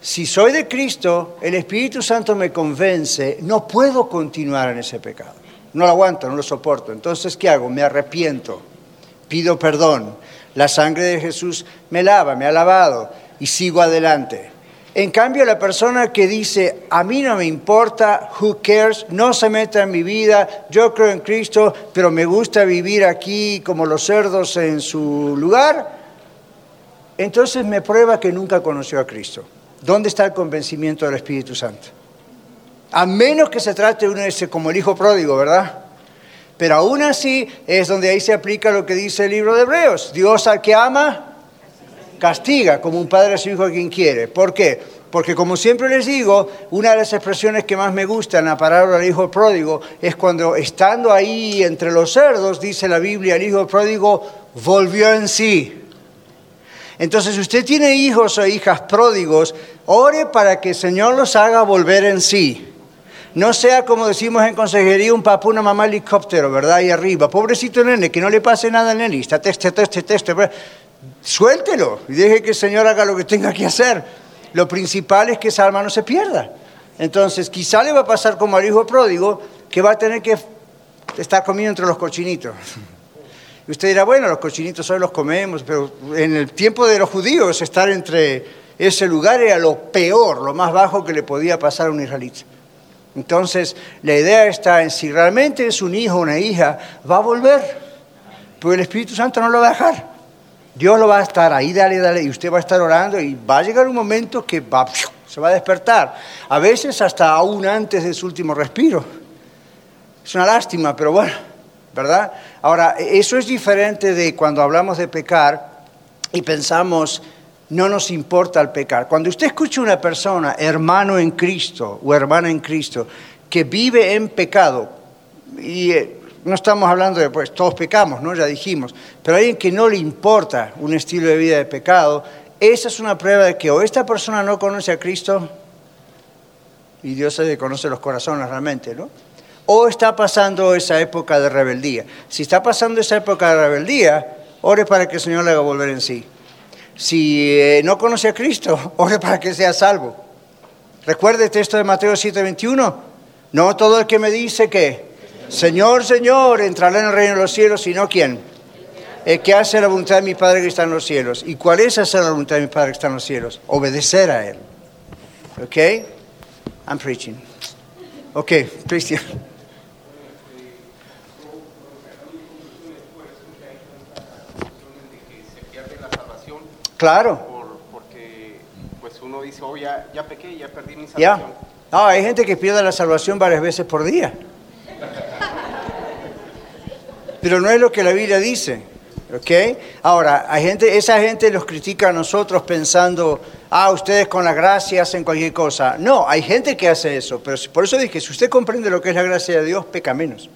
Speaker 1: Si soy de Cristo, el Espíritu Santo me convence, no puedo continuar en ese pecado. No lo aguanto, no lo soporto. Entonces, ¿qué hago? Me arrepiento, pido perdón. La sangre de Jesús me lava, me ha lavado y sigo adelante. En cambio, la persona que dice, a mí no me importa, who cares, no se meta en mi vida, yo creo en Cristo, pero me gusta vivir aquí como los cerdos en su lugar, entonces me prueba que nunca conoció a Cristo. ¿Dónde está el convencimiento del Espíritu Santo? A menos que se trate uno de ese como el hijo pródigo, ¿verdad? Pero aún así es donde ahí se aplica lo que dice el libro de Hebreos. Dios al que ama, castiga, como un padre a su hijo a quien quiere. ¿Por qué? Porque como siempre les digo, una de las expresiones que más me gustan, la palabra del hijo pródigo, es cuando estando ahí entre los cerdos, dice la Biblia, el hijo pródigo volvió en sí. Entonces, si usted tiene hijos o hijas pródigos, ore para que el Señor los haga volver en sí. No sea como decimos en consejería, un papá, una mamá helicóptero, ¿verdad? Ahí arriba. Pobrecito nene, que no le pase nada al nene. Está teste, teste, teste. Suéltelo y deje que el Señor haga lo que tenga que hacer. Lo principal es que esa alma no se pierda. Entonces, quizá le va a pasar como al hijo pródigo, que va a tener que estar comiendo entre los cochinitos. Y usted dirá, bueno, los cochinitos hoy los comemos, pero en el tiempo de los judíos estar entre ese lugar era lo peor, lo más bajo que le podía pasar a un israelita. Entonces, la idea está en si realmente es un hijo o una hija, va a volver, pero el Espíritu Santo no lo va a dejar. Dios lo va a estar ahí, dale, dale, y usted va a estar orando y va a llegar un momento que va, se va a despertar. A veces hasta aún antes de su último respiro. Es una lástima, pero bueno, ¿verdad? Ahora, eso es diferente de cuando hablamos de pecar y pensamos, no nos importa el pecar. Cuando usted escucha a una persona, hermano en Cristo o hermana en Cristo, que vive en pecado, y eh, no estamos hablando de, pues todos pecamos, ¿no? Ya dijimos, pero alguien que no le importa un estilo de vida de pecado, esa es una prueba de que o esta persona no conoce a Cristo, y Dios que conoce los corazones realmente, ¿no? o está pasando esa época de rebeldía. Si está pasando esa época de rebeldía, ore para que el Señor le haga volver en sí. Si eh, no conoce a Cristo, ore para que sea salvo. Recuerde el texto de Mateo 7:21. No todo el que me dice que, Señor, Señor, entrará en el reino de los cielos, sino quién. El que hace la voluntad de mi Padre que está en los cielos. ¿Y cuál es hacer la voluntad de mi Padre que está en los cielos? Obedecer a Él. ¿Ok? I'm preaching. Ok, Cristian. Claro.
Speaker 5: porque pues uno dice, oh, ya, ya pequé, ya perdí mi
Speaker 1: Ya.
Speaker 5: salvación.
Speaker 1: No, hay gente que pierde la salvación varias veces por día. Pero no es lo que la Biblia dice. ¿Ok? Ahora, hay gente, esa gente los critica a nosotros pensando, ah, ustedes con la gracia hacen cualquier cosa. No, hay gente que hace eso. Pero si- por eso dije, si usted comprende lo que es la gracia de Dios, peca menos.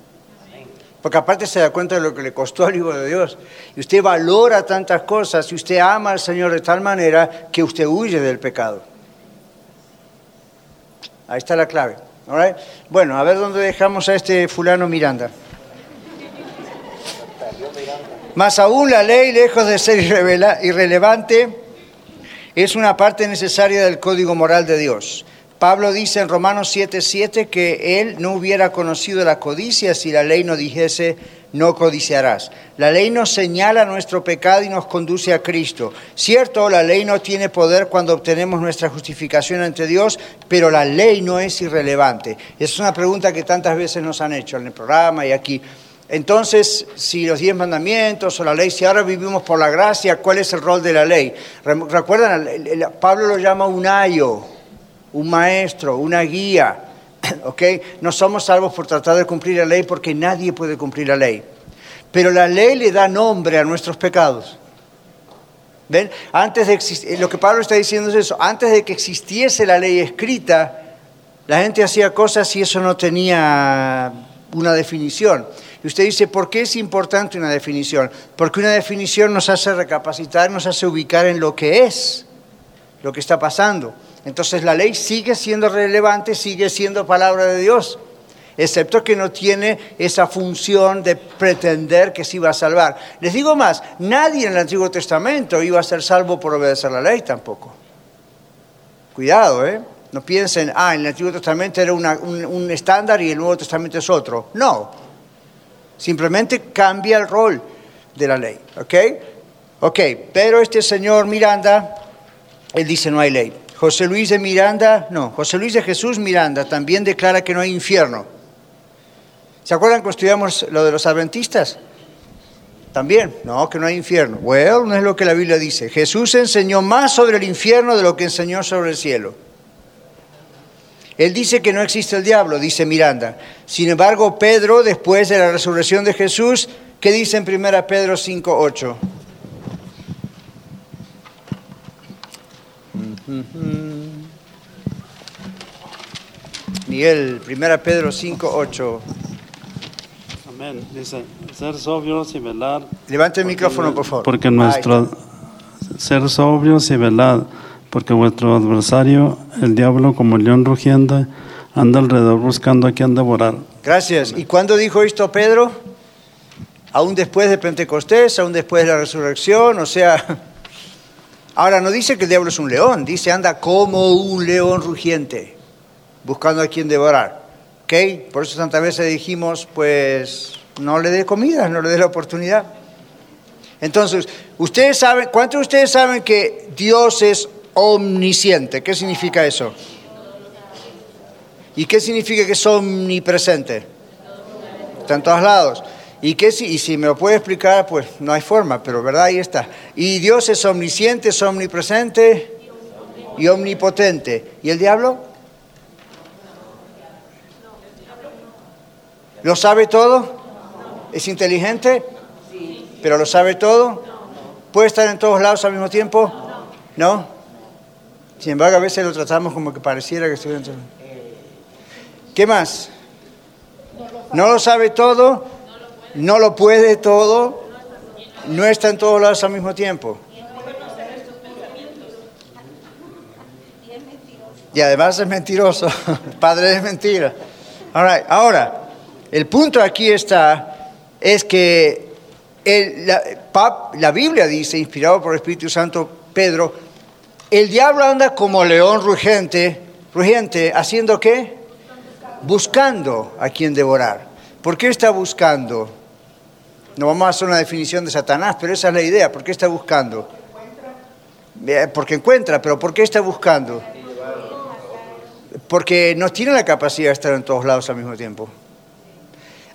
Speaker 1: Porque aparte se da cuenta de lo que le costó al Hijo de Dios. Y usted valora tantas cosas y usted ama al Señor de tal manera que usted huye del pecado. Ahí está la clave. right? Bueno, a ver dónde dejamos a este fulano Miranda. Más aún la ley, lejos de ser irrelevante, es una parte necesaria del código moral de Dios. Pablo dice en Romanos 7:7 que él no hubiera conocido la codicia si la ley no dijese no codiciarás. La ley nos señala nuestro pecado y nos conduce a Cristo. Cierto, la ley no tiene poder cuando obtenemos nuestra justificación ante Dios, pero la ley no es irrelevante. Es una pregunta que tantas veces nos han hecho en el programa y aquí. Entonces, si los diez mandamientos o la ley, si ahora vivimos por la gracia, ¿cuál es el rol de la ley? Re- Recuerdan, Pablo lo llama un ayo, un maestro, una guía. ¿ok? No somos salvos por tratar de cumplir la ley porque nadie puede cumplir la ley. Pero la ley le da nombre a nuestros pecados. ¿Ven? Antes de exist- lo que Pablo está diciendo es eso. Antes de que existiese la ley escrita, la gente hacía cosas y eso no tenía una definición. Y usted dice, ¿por qué es importante una definición? Porque una definición nos hace recapacitar, nos hace ubicar en lo que es, lo que está pasando. Entonces la ley sigue siendo relevante, sigue siendo palabra de Dios, excepto que no tiene esa función de pretender que sí va a salvar. Les digo más, nadie en el Antiguo Testamento iba a ser salvo por obedecer la ley tampoco. Cuidado, ¿eh? No piensen, ah, en el Antiguo Testamento era un, un estándar y el Nuevo Testamento es otro. No, simplemente cambia el rol de la ley, ¿ok? Ok, pero este señor Miranda, él dice no hay ley. José Luis de Miranda, no, José Luis de Jesús Miranda también declara que no hay infierno. ¿Se acuerdan cuando estudiamos lo de los adventistas? También, no, que no hay infierno. Bueno, no es lo que la Biblia dice. Jesús enseñó más sobre el infierno de lo que enseñó sobre el cielo. Él dice que no existe el diablo, dice Miranda. Sin embargo, Pedro, después de la resurrección de Jesús, ¿qué dice en 1 Pedro 5.8? Miguel, 1 Pedro 5.8.
Speaker 11: Amén. Dice, ser sobrios y velar.
Speaker 1: Levante el micrófono, por favor.
Speaker 11: Porque nuestro ser sobrios y velad, porque vuestro adversario, el diablo, como león rugiente, anda alrededor buscando a quien devorar.
Speaker 1: Gracias. ¿Y cuándo dijo esto Pedro? Aún después de Pentecostés, aún después de la resurrección, o sea... Ahora, no dice que el diablo es un león, dice anda como un león rugiente, buscando a quien devorar. ¿Ok? Por eso tantas veces dijimos, pues, no le dé comida, no le dé la oportunidad. Entonces, ustedes saben, ¿cuántos de ustedes saben que Dios es omnisciente? ¿Qué significa eso? ¿Y qué significa que es omnipresente? Está en todos lados. ¿Y, qué, si- y si me lo puede explicar, pues no hay forma, pero verdad, ahí está. Y Dios es omnisciente, es omnipresente y omnipotente. ¿Y el diablo? ¿Lo sabe todo? ¿Es inteligente? ¿Pero lo sabe todo? ¿Puede estar en todos lados al mismo tiempo? ¿No? Sin embargo, a veces lo tratamos como que pareciera que estuviera en ¿Qué más? ¿No lo sabe todo? ¿No lo puede todo? ¿No está en todos lados al mismo tiempo? Y además es mentiroso, padre de mentira. All Ahora, El punto aquí está, es que el- la, la Biblia dice, inspirado por el Espíritu Santo, Pedro, el diablo anda como león rugiente, rugiente, haciendo qué? Buscando a quien devorar. ¿Por qué está buscando? No vamos a hacer una definición de Satanás, pero esa es la idea. ¿Por qué está buscando? Eh, Porque encuentra, pero ¿por qué está buscando? Porque no tiene la capacidad de estar en todos lados al mismo tiempo.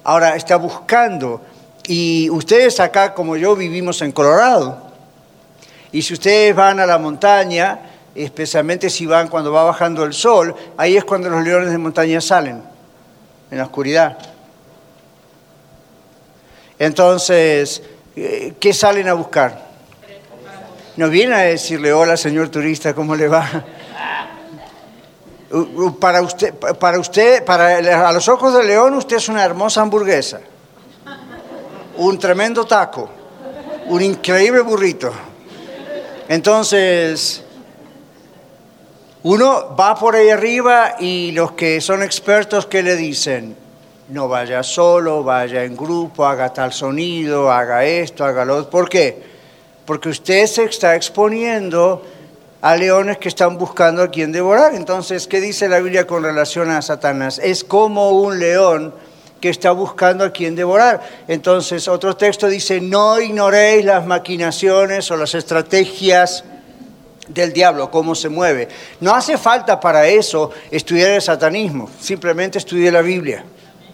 Speaker 1: Ahora está buscando. Y ustedes acá, como yo, vivimos en Colorado. Y si ustedes van a la montaña, especialmente si van cuando va bajando el sol, ahí es cuando los leones de montaña salen, en la oscuridad. Entonces, eh, ¿qué salen a buscar? No vienen a decirle, hola señor turista, ¿cómo le va? Para usted, para usted, para a los ojos del león, usted es una hermosa hamburguesa, un tremendo taco, un increíble burrito. Entonces, uno va por ahí arriba y los que son expertos, ¿qué le dicen? No vaya solo, vaya en grupo, haga tal sonido, haga esto, haga lo otro. ¿Por qué? Porque usted se está exponiendo a leones que están buscando a quien devorar. Entonces, ¿qué dice la Biblia con relación a Satanás? Es como un león que está buscando a quien devorar. Entonces, otro texto dice, no ignoréis las maquinaciones o las estrategias del diablo, cómo se mueve. No hace falta para eso estudiar el satanismo, simplemente estudie la Biblia.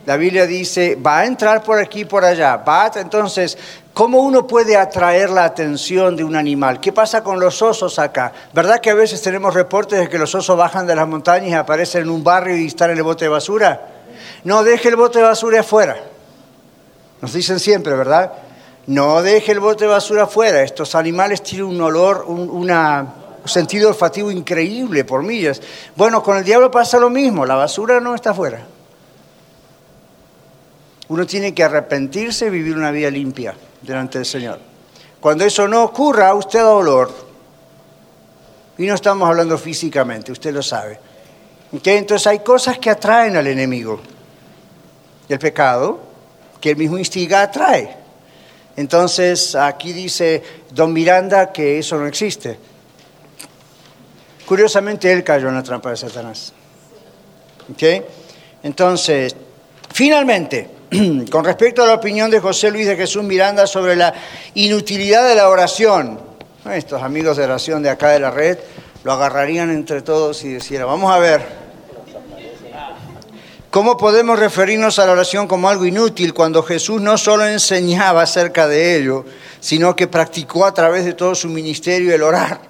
Speaker 1: La Biblia dice, va a entrar por aquí por allá. Va entonces, ¿cómo uno puede atraer la atención de un animal? ¿Qué pasa con los osos acá? ¿Verdad que a veces tenemos reportes de que los osos bajan de las montañas y aparecen en un barrio y están en el bote de basura? No deje el bote de basura afuera. Nos dicen siempre, ¿verdad? No deje el bote de basura afuera. Estos animales tienen un olor, un un sentido olfativo increíble por millas. Bueno, con el diablo pasa lo mismo. La basura no está afuera. Uno tiene que arrepentirse y vivir una vida limpia delante del Señor. Cuando eso no ocurra, usted da olor. Y no estamos hablando físicamente, usted lo sabe. Entonces hay cosas que atraen al enemigo. El pecado, que él mismo instiga, atrae. Entonces aquí dice don Miranda que eso no existe. Curiosamente él cayó en la trampa de Satanás. Entonces, finalmente, con respecto a la opinión de José Luis de Jesús Miranda sobre la inutilidad de la oración, estos amigos de oración de acá de la red lo agarrarían entre todos y decían, vamos a ver, ¿cómo podemos referirnos a la oración como algo inútil cuando Jesús no solo enseñaba acerca de ello, sino que practicó a través de todo su ministerio el orar?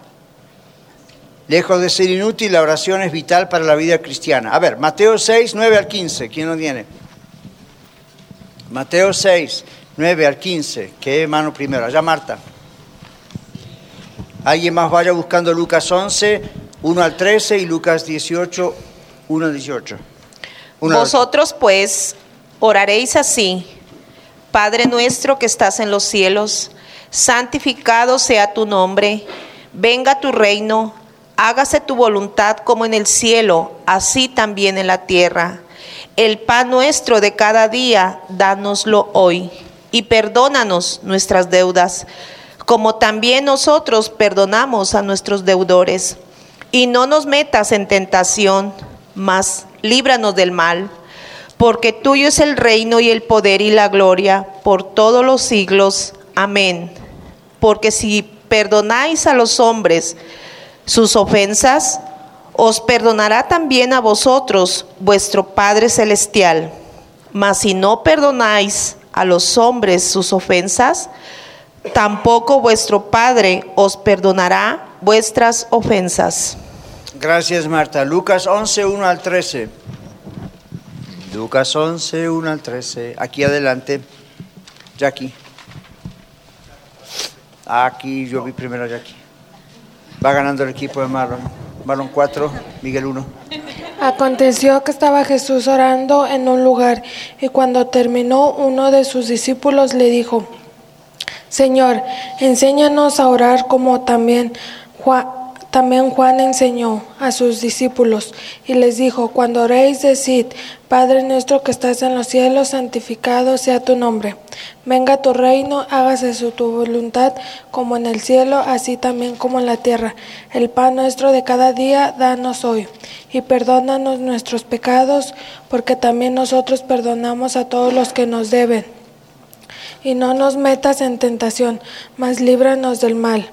Speaker 1: Lejos de ser inútil, la oración es vital para la vida cristiana. A ver, Mateo 6, 9 al 15, ¿quién lo tiene? Mateo 6, 9 al 15, ¿qué mano primero? Allá Marta. Alguien más vaya buscando Lucas 11, 1 al 13 y Lucas 18, 1 al 18. Uno al-
Speaker 3: Vosotros pues oraréis así, Padre nuestro que estás en los cielos, santificado sea tu nombre, venga tu reino, hágase tu voluntad como en el cielo, así también en la tierra. El pan nuestro de cada día, dánoslo hoy, y perdónanos nuestras deudas, como también nosotros perdonamos a nuestros deudores. Y no nos metas en tentación, mas líbranos del mal, porque tuyo es el reino y el poder y la gloria por todos los siglos. Amén. Porque si perdonáis a los hombres sus ofensas, os perdonará también a vosotros vuestro Padre Celestial. Mas si no perdonáis a los hombres sus ofensas, tampoco vuestro Padre os perdonará vuestras ofensas.
Speaker 1: Gracias, Marta. Lucas 11, 1 al 13. Lucas 11, 1 al 13. Aquí adelante. Jackie. Aquí yo vi primero a Jackie. Va ganando el equipo de Marlon. Marlon 4, Miguel 1.
Speaker 12: Aconteció que estaba Jesús orando en un lugar y cuando terminó uno de sus discípulos le dijo, Señor, enséñanos a orar como también Juan, También Juan enseñó a sus discípulos y les dijo, cuando oréis, decid, Padre nuestro que estás en los cielos, santificado sea tu nombre. Venga tu reino, hágase su tu voluntad, como en el cielo, así también como en la tierra. El pan nuestro de cada día, danos hoy. Y perdónanos nuestros pecados, porque también nosotros perdonamos a todos los que nos deben. Y no nos metas en tentación, mas líbranos del mal.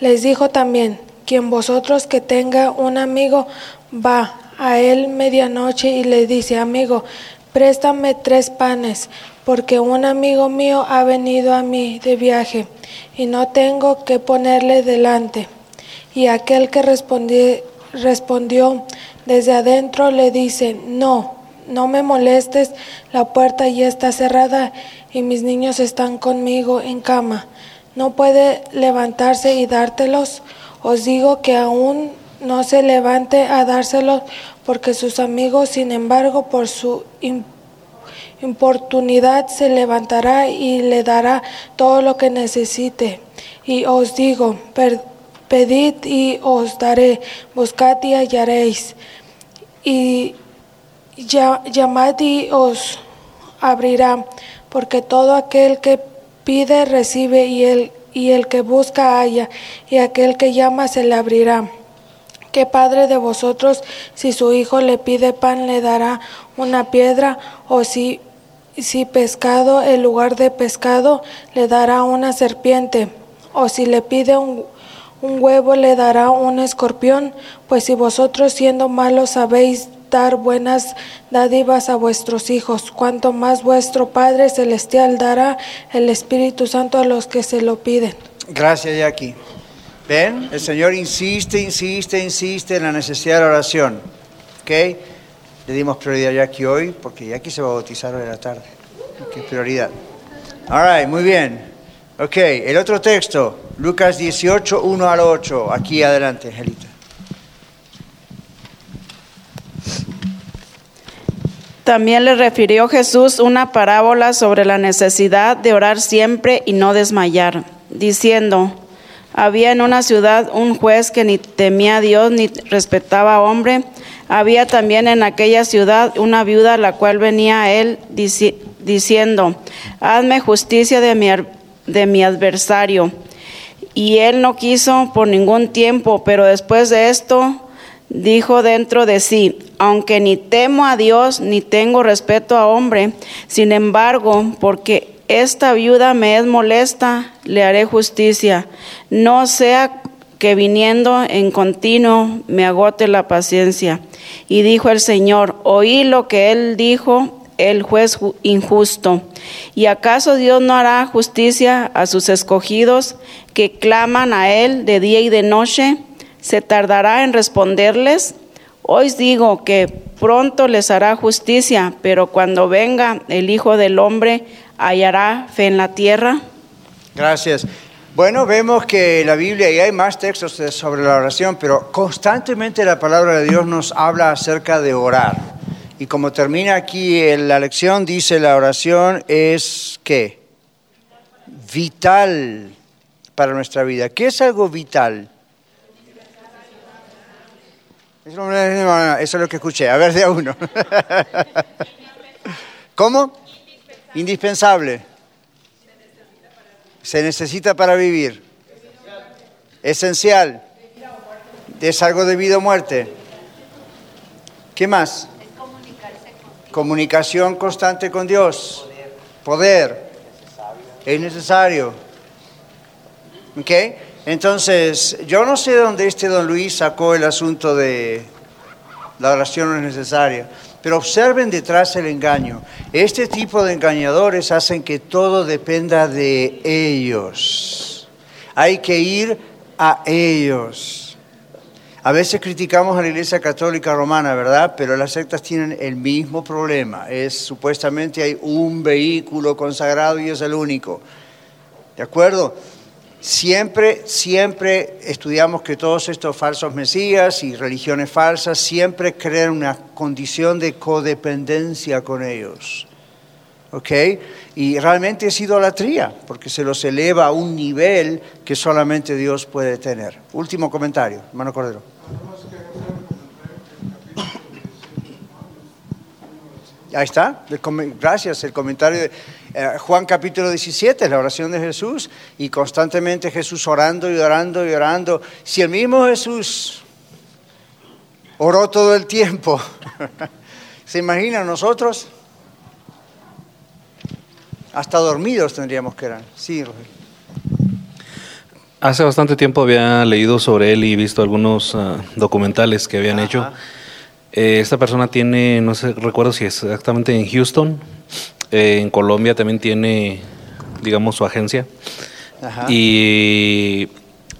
Speaker 12: Les dijo también, quien vosotros que tenga un amigo va a él medianoche y le dice, amigo, préstame tres panes, porque un amigo mío ha venido a mí de viaje y no tengo que ponerle delante. Y aquel que respondi- respondió desde adentro le dice, no, no me molestes, la puerta ya está cerrada y mis niños están conmigo en cama. No puede levantarse y dártelos. Os digo que aún no se levante a dárselos porque sus amigos, sin embargo, por su im- importunidad se levantará y le dará todo lo que necesite. Y os digo, pedid y os daré, buscad y hallaréis, y ya- llamad y os abrirá, porque todo aquel que pide recibe y el, y el que busca halla, y aquel que llama se le abrirá. ¿Qué padre de vosotros, si su hijo le pide pan, le dará una piedra? ¿O si, si pescado, en lugar de pescado, le dará una serpiente? ¿O si le pide un, un huevo, le dará un escorpión? Pues si vosotros, siendo malos, sabéis dar buenas dádivas a vuestros hijos, cuanto más vuestro Padre Celestial dará el Espíritu Santo a los que se lo piden.
Speaker 1: Gracias, Jackie. ¿Ven? El Señor insiste, insiste, insiste en la necesidad de la oración. ¿Ok? Le dimos prioridad a Jackie hoy porque Jackie se va a bautizar hoy en la tarde. ¿Qué prioridad? All right, muy bien. Ok, el otro texto, Lucas 18, 1 al 8. Aquí adelante, Angelita.
Speaker 7: También le refirió Jesús una parábola sobre la necesidad de orar siempre y no desmayar, diciendo, había en una ciudad un juez que ni temía a Dios ni respetaba a hombre. Había también en aquella ciudad una viuda la cual venía a él dici- diciendo, hazme justicia de mi, de mi adversario. Y él no quiso por ningún tiempo, pero después de esto dijo dentro de sí, aunque ni temo a Dios ni tengo respeto a hombre, sin embargo, porque esta viuda me es molesta, le haré justicia, no sea que viniendo en continuo me agote la paciencia. Y dijo el Señor, oí lo que él dijo, el juez ju- injusto. ¿Y acaso Dios no hará justicia a sus escogidos que claman a Él de día y de noche? ¿Se tardará en responderles? Hoy digo que pronto les hará justicia, pero cuando venga el Hijo del Hombre, ¿hallará fe en la tierra?
Speaker 1: Gracias. Bueno, vemos que en la Biblia, y hay más textos sobre la oración, pero constantemente la palabra de Dios nos habla acerca de orar. Y como termina aquí en la lección, dice la oración es ¿qué? Vital para nuestra vida. ¿Qué es algo vital? Eso es lo que escuché. A ver, de a uno. ¿Cómo? Indispensable. Se necesita para vivir. Esencial. Es algo de vida o muerte. ¿Qué más? Comunicación constante con Dios. Poder. Es necesario. ¿Ok? Entonces, yo no sé de dónde este don Luis sacó el asunto de la oración no es necesaria, pero observen detrás el engaño. Este tipo de engañadores hacen que todo dependa de ellos. Hay que ir a ellos. A veces criticamos a la Iglesia Católica Romana, ¿verdad? Pero las sectas tienen el mismo problema. Es supuestamente hay un vehículo consagrado y es el único. ¿De acuerdo? Siempre, siempre estudiamos que todos estos falsos mesías y religiones falsas siempre crean una condición de codependencia con ellos. ¿ok? Y realmente es idolatría, porque se los eleva a un nivel que solamente Dios puede tener. Último comentario, hermano Cordero. Ahí está, gracias, el comentario de eh, Juan capítulo 17, la oración de Jesús, y constantemente Jesús orando y orando y orando. Si el mismo Jesús oró todo el tiempo, ¿se imagina nosotros? Hasta dormidos tendríamos que eran. Sí, Rogelio.
Speaker 13: Hace bastante tiempo había leído sobre él y visto algunos ah, documentales que habían hecho. Eh, esta persona tiene, no sé, recuerdo si es exactamente en Houston, eh, en Colombia también tiene, digamos, su agencia.
Speaker 1: Ajá.
Speaker 13: Y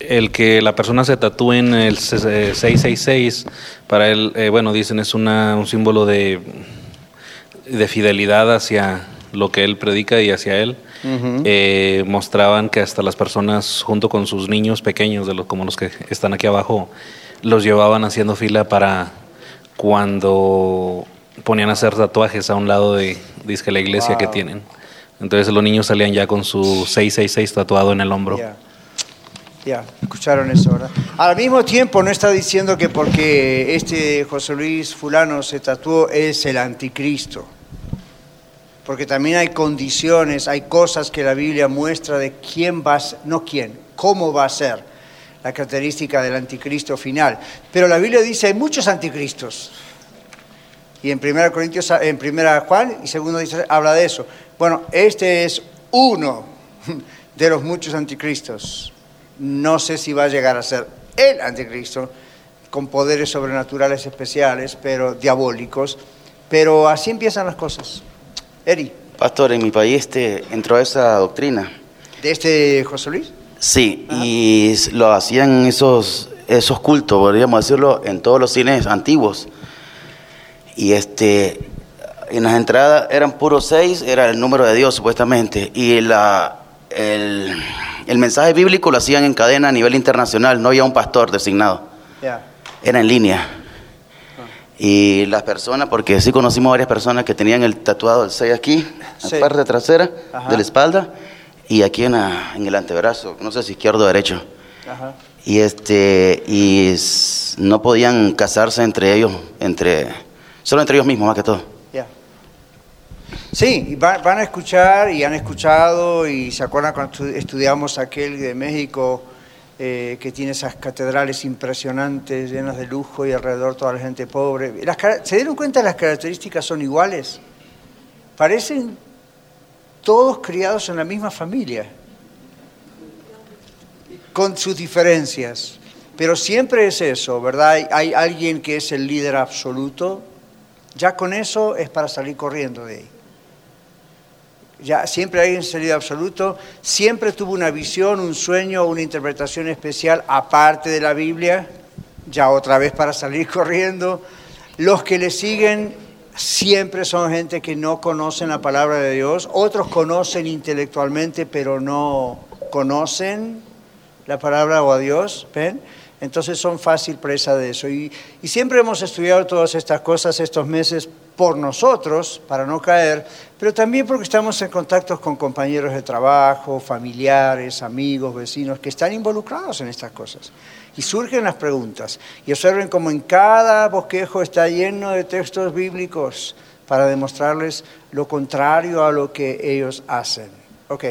Speaker 13: el que la persona se tatúe en el se- eh, 666, para él, eh, bueno, dicen es una, un símbolo de, de fidelidad hacia lo que él predica y hacia él. Eh, mostraban que hasta las personas, junto con sus niños pequeños, de los, como los que están aquí abajo, los llevaban haciendo fila para cuando ponían a hacer tatuajes a un lado de, dizque, la iglesia que
Speaker 1: Wow.
Speaker 13: tienen. Entonces los niños salían ya con su 666 tatuado en el hombro.
Speaker 1: Ya. Ya, escucharon eso, ¿verdad? Al mismo tiempo no está diciendo que porque este José Luis fulano se tatuó es el anticristo. Porque también hay condiciones, hay cosas que la Biblia muestra de quién va a ser, no quién, cómo va a ser la característica del anticristo final. Pero la Biblia dice hay muchos anticristos. Y en 1 Corintios, en 1 Juan y segundo dice, habla de eso. Bueno, este es uno de los muchos anticristos. No sé si va a llegar a ser el anticristo con poderes sobrenaturales especiales, pero diabólicos. Pero así empiezan las cosas. Eri,
Speaker 14: Pastor, en mi país este, entró esa doctrina.
Speaker 1: de este José Luis.
Speaker 14: Sí, y s- lo hacían esos, esos cultos, podríamos decirlo, en todos los cines antiguos. Y este, en las entradas eran puros seis, era el número de Dios supuestamente. Y la, el, el mensaje bíblico lo hacían en cadena a nivel internacional, no había un pastor designado,
Speaker 1: Ya.
Speaker 14: era en línea. Y las personas, porque sí conocimos varias personas que tenían el tatuado del 6 aquí, en
Speaker 1: Sí.
Speaker 14: la parte trasera
Speaker 1: Ajá.
Speaker 14: de la espalda, y aquí en, la- en el antebrazo, no sé si izquierdo o derecho.
Speaker 1: Ajá.
Speaker 14: Y este y no podían casarse entre ellos, entre solo entre ellos mismos más que todo.
Speaker 1: Ya. Sí, y va- van a escuchar y han escuchado y se acuerdan cuando estu- estudiamos aquel de México eh, que tiene esas catedrales impresionantes, llenas de lujo y alrededor toda la gente pobre. Las ¿Se dieron cuenta las características son iguales? Parecen todos criados en la misma familia, con sus diferencias. Pero siempre es eso, ¿verdad? Hay, alguien que es el líder absoluto, ya con eso es para salir corriendo de ahí. Ya siempre hay un líder absoluto, siempre tuvo una visión, un sueño, una interpretación especial aparte de la Biblia, ya otra vez para salir corriendo. Los que le siguen siempre son gente que no conocen la palabra de Dios, otros conocen intelectualmente pero no conocen la palabra o a Dios, ¿ven? Entonces son fácil presa de eso. Y, y siempre hemos estudiado todas estas cosas estos meses por nosotros, para no caer, pero también porque estamos en contacto con compañeros de trabajo, familiares, amigos, vecinos, que están involucrados en estas cosas. Y surgen las preguntas. Y observen como en cada bosquejo está lleno de textos bíblicos para demostrarles lo contrario a lo que ellos hacen. Ok.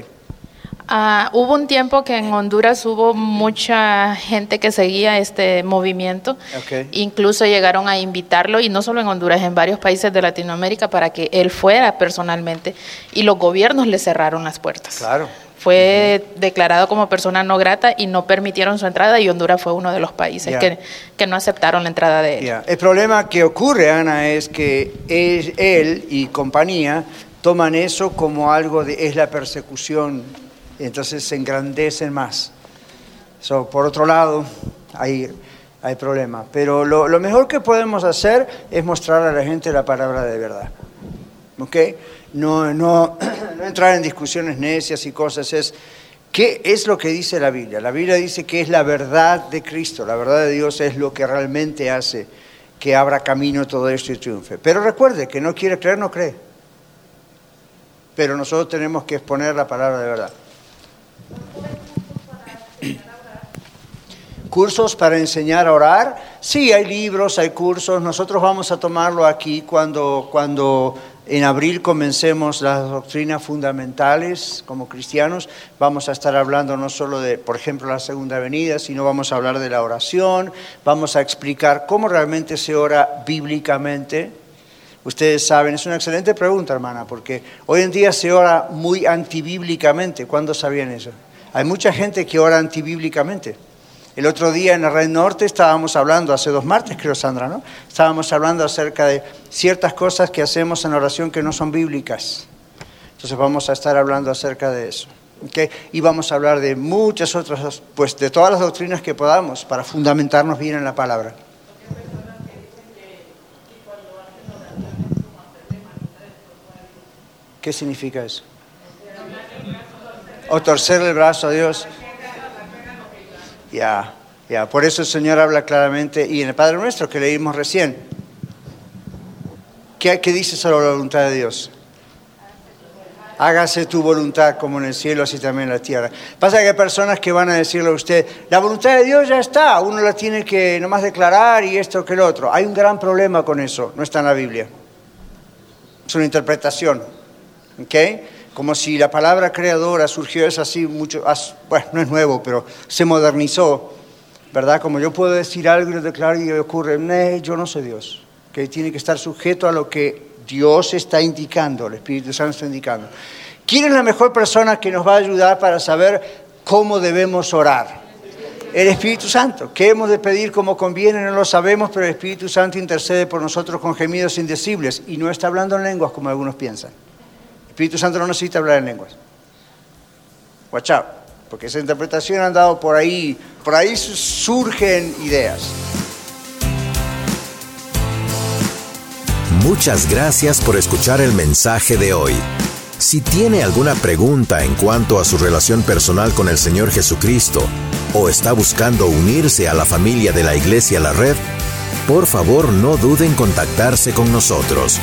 Speaker 15: Ah, hubo un tiempo que en Honduras hubo mucha gente que seguía este movimiento.
Speaker 1: Ok.
Speaker 15: Incluso llegaron a invitarlo, y no solo en Honduras, en varios países de Latinoamérica, para que él fuera personalmente. Y los gobiernos le cerraron las puertas.
Speaker 1: Claro.
Speaker 15: Fue declarado como persona no grata y no permitieron su entrada, y Honduras fue uno de los países
Speaker 1: Ya.
Speaker 15: que, que no aceptaron la entrada de él.
Speaker 1: Ya, El problema que ocurre, Ana, es que es- él y compañía toman eso como algo de es la persecución, entonces se engrandecen más. So, por otro lado, hay, hay problema. Pero lo, lo mejor que podemos hacer es mostrar a la gente la palabra de verdad. ¿Ok? No, no, no entrar en discusiones necias y cosas, es qué es lo que dice la Biblia. La Biblia dice que es la verdad de Cristo, la verdad de Dios es lo que realmente hace que abra camino todo esto y triunfe. Pero recuerde que no quiere creer, no cree. pero nosotros tenemos que exponer la palabra de verdad. ¿Cursos para enseñar a orar? Sí, hay libros, hay cursos. Nosotros vamos a tomarlo aquí cuando, cuando en abril comencemos las doctrinas fundamentales como cristianos. Vamos a estar hablando no solo de, por ejemplo, la segunda venida, sino vamos a hablar de la oración. Vamos a explicar cómo realmente se ora bíblicamente. Ustedes saben, es una excelente pregunta, hermana, porque hoy en día se ora muy antibíblicamente. ¿Cuándo sabían eso? Hay mucha gente que ora antibíblicamente. El otro día en la Red Norte estábamos hablando, hace dos martes creo Sandra, ¿no? Estábamos hablando acerca de ciertas cosas que hacemos en oración que no son bíblicas. Entonces vamos a estar hablando acerca de eso. ¿okay? Y vamos a hablar de muchas otras, pues de todas las doctrinas que podamos para fundamentarnos bien en la palabra. ¿Qué significa eso? O torcerle el brazo a Dios. Ya, ya. Por eso el Señor habla claramente, y en el Padre Nuestro que leímos recién, ¿qué, qué dice sobre la voluntad de Dios? Hágase tu voluntad como en el cielo, así también en la tierra. Pasa que hay personas que van a decirle a usted, la voluntad de Dios ya está, uno la tiene que nomás declarar y esto que el otro. Hay un gran problema con eso, no está en la Biblia. Es una interpretación. ¿ok? Como si la palabra creadora surgió, es así mucho, bueno, no es nuevo, pero se modernizó, ¿verdad? Como yo puedo decir algo y lo declaro y ocurre, yo no soy Dios, que tiene que estar sujeto a lo que Dios está indicando, el Espíritu Santo está indicando. ¿Quién es la mejor persona que nos va a ayudar para saber cómo debemos orar? El Espíritu Santo. ¿Qué hemos de pedir como conviene? No lo sabemos, pero el Espíritu Santo intercede por nosotros con gemidos indecibles y no está hablando en lenguas como algunos piensan. Espíritu Santo no necesita hablar en lenguas. Watch out, porque esa interpretación han dado por ahí, por ahí surgen ideas.
Speaker 16: Muchas gracias por escuchar el mensaje de hoy. Si tiene alguna pregunta en cuanto a su relación personal con el Señor Jesucristo o está buscando unirse a la familia de la Iglesia La Red, por favor no duden en contactarse con nosotros.